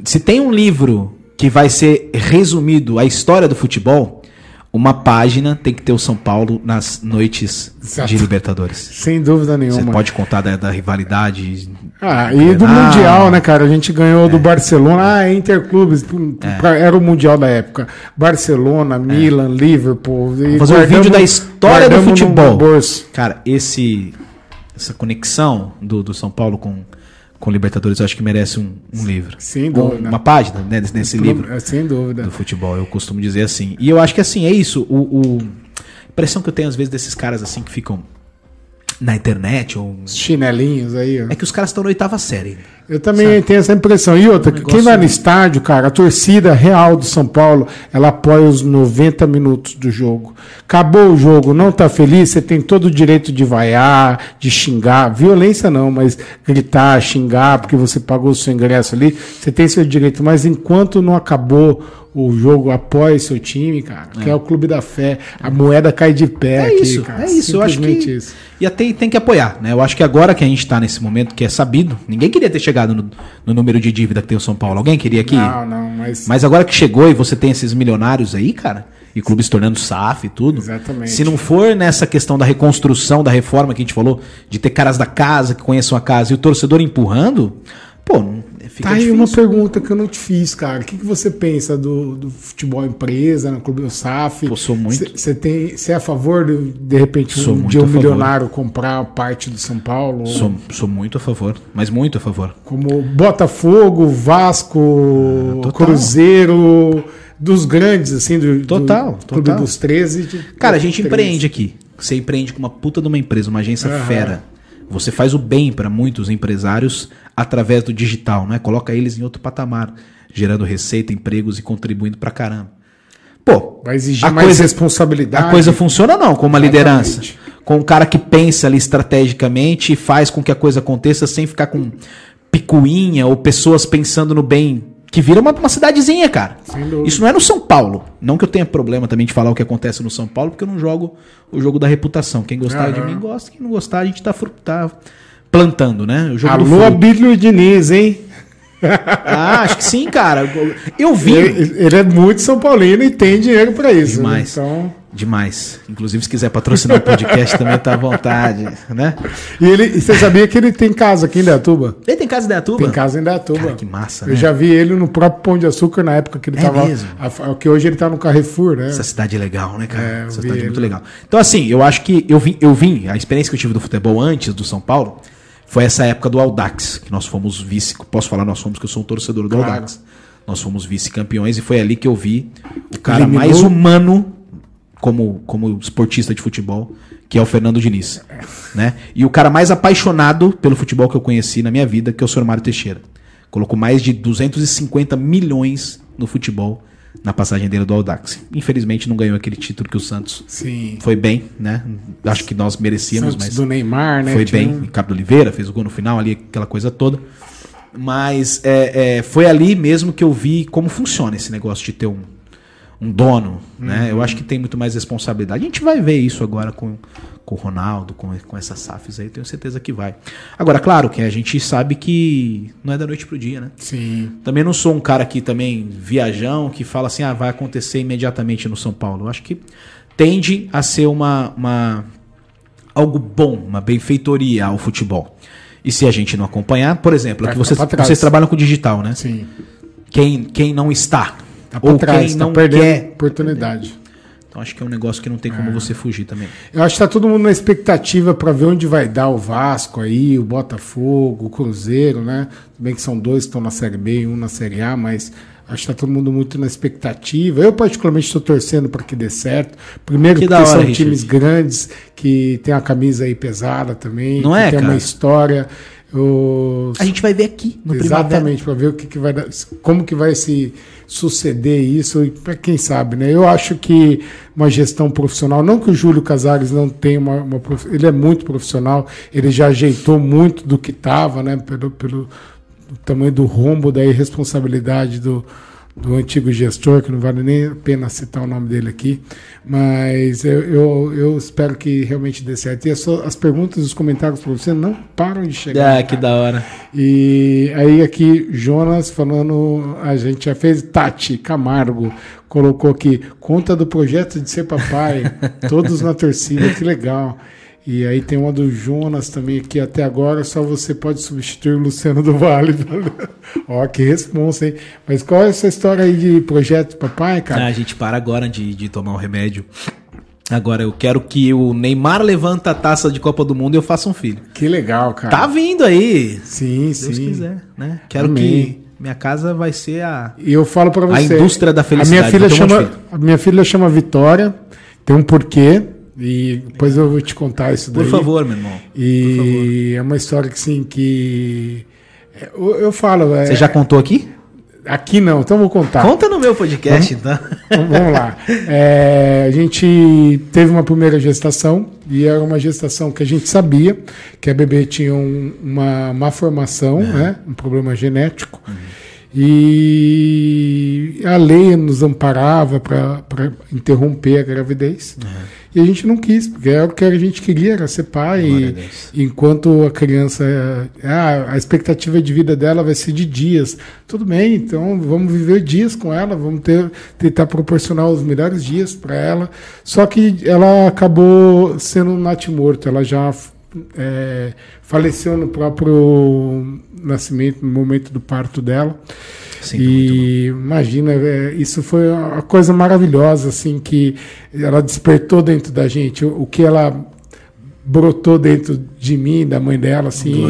Se tem um livro que vai ser resumido a história do futebol, uma página tem que ter o São Paulo nas noites Exato. de Libertadores. Sem dúvida Você nenhuma. pode contar da, da rivalidade. Ah, e do Ah. Mundial, né, cara? A gente ganhou É. do Barcelona. Ah, Interclubes. pum, pra- Era o Mundial da época. Barcelona, Milan, Liverpool. É. Vamos fazer um vídeo da história do futebol. Cara, esse essa conexão do, do São Paulo com, com Libertadores, eu acho que merece um, um livro. Sem dúvida. Uma página né, desse livro. É, Sem dúvida. do futebol, eu costumo dizer assim. E eu acho que assim, é isso. O, o- a impressão que eu tenho às vezes desses caras assim que ficam na internet ou Os chinelinhos aí, ó. é que os caras estão na oitava série. Eu também tenho essa impressão. E outra, Um quem vai no estádio, cara, a torcida real do São Paulo, ela apoia os 90 minutos do jogo. Acabou o jogo, não tá feliz, você tem todo o direito de vaiar, de xingar. Violência não, mas gritar, xingar, porque você pagou o seu ingresso ali, você tem seu direito. Mas enquanto não acabou o jogo, apoie seu time, cara, que é o clube da fé. A moeda cai de pé É aqui, isso, cara. é isso. Eu acho que isso. e até tem que apoiar, né? Eu acho que agora que a gente tá nesse momento que é sabido, ninguém queria ter chegado no, no número de dívida que tem o São Paulo. Alguém queria aqui? Não, não, mas... Mas agora que chegou e você tem esses milionários aí, cara, e clubes se tornando SAF e tudo. Exatamente. Se não for nessa questão da reconstrução, da reforma que a gente falou, de ter caras da casa que conheçam a casa e o torcedor empurrando, pô, não- fica Tá aí difícil. uma pergunta que eu não te fiz, cara. O que, que você pensa do, do futebol empresa, no Clube do SAF? Pô, sou muito. Você tem, você é a favor de, de repente, Sou um dia um milionário comprar parte do São Paulo? Sou, sou muito a favor, mas muito a favor. Como Botafogo, Vasco, Ah. Cruzeiro, dos grandes, assim, do, Total, do Clube total. dos 13. de- Cara, a gente 13. empreende aqui. Você empreende com uma puta de uma empresa, uma agência Aham. fera. Você faz o bem para muitos empresários através do digital, né? Coloca eles em outro patamar, gerando receita, empregos e contribuindo pra caramba. Pô, Vai exigir a mais coisa- responsabilidade. A coisa funciona não com uma liderança. Com um cara que pensa ali estrategicamente e faz com que a coisa aconteça sem ficar com picuinha ou pessoas pensando no bem. Que vira uma, uma cidadezinha, cara. Isso não é no São Paulo. Não que eu tenha problema também de falar o que acontece no São Paulo, porque eu não jogo o jogo da reputação. Quem gostar de Aham. mim gosta, quem não gostar, a gente tá, tá plantando, né? O jogo do Alô. Abílio Diniz, hein? Ah, acho que sim, cara. Eu vi. Ele, ele é muito São Paulino e tem dinheiro pra isso. Demais. Né? Então, Demais. Inclusive, se quiser patrocinar o podcast, também tá à vontade, né? e, ele, você sabia que ele tem casa aqui em Dayatuba? Ele tem casa em Dayatuba? Tem casa em Dayatuba. Cara, que massa, Eu né? já vi ele no próprio Pão de Açúcar na época que ele É tava. mesmo? a- que hoje ele tá no Carrefour, né? Essa cidade é legal, né, cara? É, eu Essa cidade é ele. muito legal. Então, assim, eu acho que eu vim, eu vim, a experiência que eu tive do futebol antes do São Paulo foi essa época do Audax, que nós fomos vice. Posso falar nós fomos, que eu sou um torcedor do Claro. Audax. Nós fomos vice-campeões e foi ali que eu vi o cara Eliminou? mais humano como, como esportista de futebol, que é o Fernando Diniz. Né? E o cara mais apaixonado pelo futebol que eu conheci na minha vida, que é o Sr. Mário Teixeira. Colocou mais de 250 milhões no futebol na passagem dele do Audax. Infelizmente não ganhou aquele título que o Santos Sim. foi bem, né? Acho que nós merecíamos, Santos mas do Neymar, né? foi Tinha bem. um- Ricardo Oliveira fez o gol no final ali, aquela coisa toda. Mas é, é, foi ali mesmo que eu vi como funciona esse negócio de ter um, um dono, né? Eu acho que tem muito mais responsabilidade. A gente vai ver isso agora com, com o Ronaldo, com, com essas SAFs aí, tenho certeza que vai. Agora, claro que a gente sabe que não é da noite pro dia, né? Sim. Também não sou um cara que também viajão, que fala assim, ah, vai acontecer imediatamente no São Paulo. Eu acho que tende a ser uma, uma algo bom, uma benfeitoria ao futebol. E se a gente não acompanhar, por exemplo, Vai aqui vocês, vocês trabalham com digital, né? Sim. Quem, quem não está, Tá pra ou trás, quem tá não perdendo quer. oportunidade. Então acho que é um negócio que não tem como você fugir também. Eu acho que tá todo mundo na expectativa para ver onde vai dar o Vasco aí, o Botafogo, o Cruzeiro, né? Tudo bem que são dois que estão na Série B e um na Série A, mas acho que tá todo mundo muito na expectativa. Eu, particularmente, estou torcendo para que dê certo. Primeiro, Que porque hora, são Richard. times grandes que tem a camisa aí pesada também, Não que é, tem cara? uma história. Os- A gente vai ver aqui no. Exatamente, para ver o que, que vai dar, como que vai se suceder isso e para quem sabe, né? Eu acho que uma gestão profissional, não que o Júlio Casares não tenha uma, uma ele é muito profissional, ele já ajeitou muito do que estava, né? Pelo, pelo tamanho do rombo da irresponsabilidade do, do antigo gestor, que não vale nem a pena citar o nome dele aqui, mas eu, eu, eu espero que realmente dê certo. E as, as perguntas, os comentários para você não param de chegar. Ah, que da hora. E aí aqui, Jonas falando, a gente já fez, Tati Camargo colocou aqui, conta do projeto de ser papai, todos na torcida, que legal. E aí tem uma do Jonas também aqui, até agora só você pode substituir o Luciano do Vale. Ó, que responsa, hein? Mas qual é essa história aí de projeto papai, Ah, cara? a gente para agora de, de tomar o remédio. Agora eu quero que o Neymar levanta a taça de Copa do Mundo e eu faça um filho. Que legal, cara. Tá vindo aí. Sim, Se Deus sim. quiser, né? Quero Amém. que minha casa vai ser a E eu falo pra A você. indústria da felicidade. A minha filha um chama, de a minha filha chama Vitória. Tem um porquê. E depois eu vou te contar isso daí. Por favor, meu irmão. E é uma história que sim que é, eu, eu falo. é, Você já contou aqui? Aqui não, então eu vou contar. Conta no meu podcast, então. Então, vamos lá. É, a gente teve uma primeira gestação e era uma gestação que a gente sabia que a bebê tinha um- uma má formação, né, um problema genético. E a lei nos amparava para interromper a gravidez. E a gente não quis, porque era o que a gente queria, era ser pai. E, enquanto a criança. Ah, a expectativa de vida dela vai ser de dias. Tudo bem, então vamos viver dias com ela, vamos ter, tentar proporcionar os melhores dias para ela. Só que ela acabou sendo um natimorto, ela já é, faleceu no próprio nascimento, no momento do parto dela. Muito, e imagina, é, isso foi uma coisa maravilhosa, assim, que ela despertou dentro da gente. O, o que ela brotou dentro de mim, da mãe dela, assim,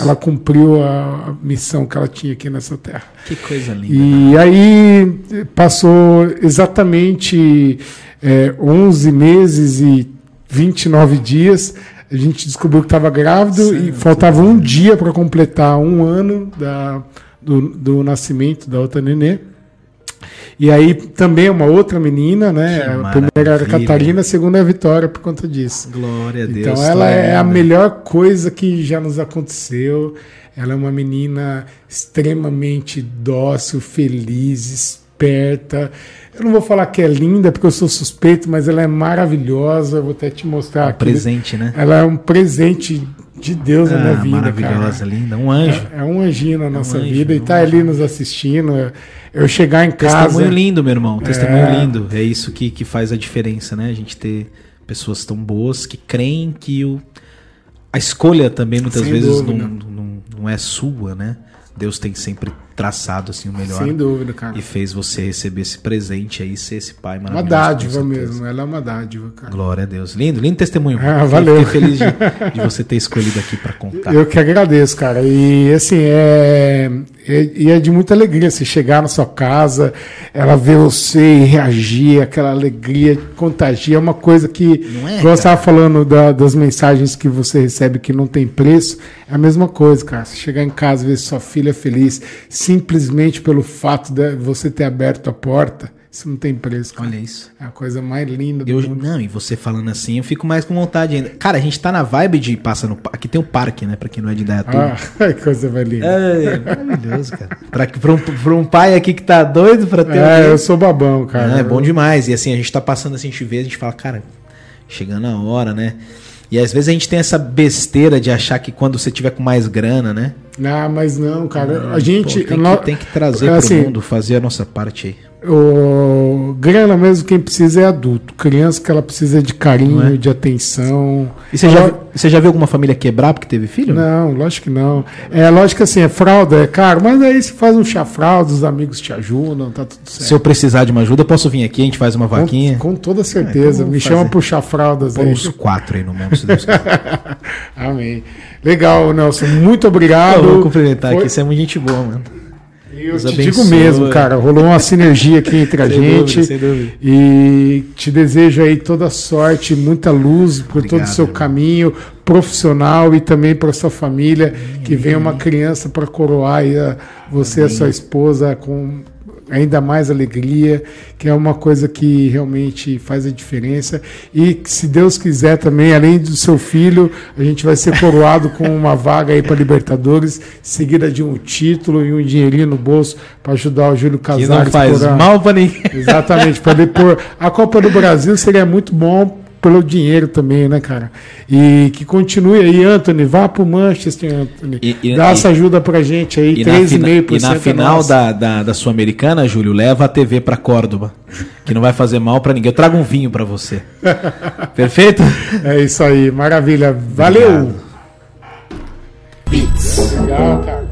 ela cumpriu a, a missão que ela tinha aqui nessa terra. Que coisa linda. E aí passou exatamente é, 11 meses e 29 dias. A gente descobriu que estava grávido e faltava um dia para completar um ano da, do, do nascimento da outra nenê. E aí também uma outra menina, né? A primeira era a. Catarina, a segunda é a Vitória por conta disso. Glória a Deus. Então ela é a melhor coisa que já nos aconteceu. Ela é uma menina extremamente dócil, feliz, esperta. Eu não vou falar que é linda porque eu sou suspeito, mas ela é maravilhosa. Eu vou até te mostrar aqui. Presente, né? Ela é um presente de Deus na minha Ah, vida, maravilhosa, cara. linda. Um anjo. É, é um anjinho na nossa anjo, vida e um tá ali nos assistindo. Eu chegar em casa. Testemunho lindo, meu irmão. Testemunho É. lindo. É isso que, que faz a diferença, né? A gente ter pessoas tão boas que creem que o, a escolha também muitas Sem vezes não, não, não é sua, né? Deus tem sempre traçado assim o melhor. Sem dúvida, cara. E fez você receber esse presente aí, ser esse pai Uma maravilhoso. dádiva com certeza. mesmo, ela é uma dádiva, cara. Glória a Deus. Lindo, lindo testemunho. Ah, valeu. Fiquei feliz de, de você ter escolhido aqui pra contar. Eu que agradeço, cara. E assim, é, é, e é de muita alegria você chegar na sua casa, ela ver você e reagir, aquela alegria contagia, é uma coisa que, Não é, você estava falando da- das mensagens que você recebe que não tem preço, é a mesma coisa, cara. Você chegar em casa e ver sua filha feliz, simplesmente pelo fato de você ter aberto a porta, isso não tem preço, cara. Olha isso. É a coisa mais linda do Eu, mundo. não, e você falando assim, eu fico mais com vontade ainda. Cara, a gente tá na vibe de passa no Aqui tem o parque, né? Pra quem não é de Indaiatuba. Ah, que coisa mais linda. É, maravilhoso, cara. Pra, pra, um, pra um pai aqui que tá doido pra ter É, um eu sou babão, cara. É, é bom demais. E assim, a gente tá passando assim, a gente vê, a gente fala, cara, chegando a hora, né? E às vezes a gente tem essa besteira de achar que quando você tiver com mais grana, né? Ah, mas não, cara. A gente. Pô, tem, que, tem que trazer assim, pro mundo, fazer a nossa parte aí. O grana mesmo, quem precisa é adulto. Criança que ela precisa de carinho, é? de atenção. E você já, você já viu alguma família quebrar porque teve filho? Não, lógico que não. É lógico que assim, é fralda, é caro, mas aí você faz um chá fralda, os amigos te ajudam, tá tudo certo. Se eu precisar de uma ajuda, eu posso vir aqui, a gente faz uma vaquinha. Com, com toda certeza. então Me vamos chama pro chá fraldas aí. uns quatro aí no mundo, se Deus quiser. Amém. Legal, Nelson. Muito Eu obrigado. vou cumprimentar Foi- aqui, você é muito gente boa, mano. Eu te digo mesmo, cara, rolou uma sinergia aqui entre a Sem gente. dúvida, sem dúvida. E te desejo aí toda sorte, muita luz por todo o Obrigado, seu caminho profissional e também para sua família. Que venha uma criança para coroar você e a sua esposa com ainda mais alegria, que é uma coisa que realmente faz a diferença. E que, se Deus quiser também, além do seu filho, a gente vai ser coroado com uma vaga aí para Libertadores, seguida de um título e um dinheirinho no bolso para ajudar o Júlio Que Casares. não faz a- mal pra ninguém. Exatamente, para depor. A Copa do Brasil seria muito bom pelo dinheiro também, né, cara? E que continue aí, Anthony, vá pro Manchester, Anthony. E- e- Dá e- essa ajuda pra gente aí, E na, fina- 3,5%. e na é final da, da, da Sul-Americana, Júlio, leva a TV pra Córdoba. Que não vai fazer mal pra ninguém. Eu trago um vinho pra você. Perfeito? É isso aí, maravilha. Valeu! Obrigado. Legal, cara.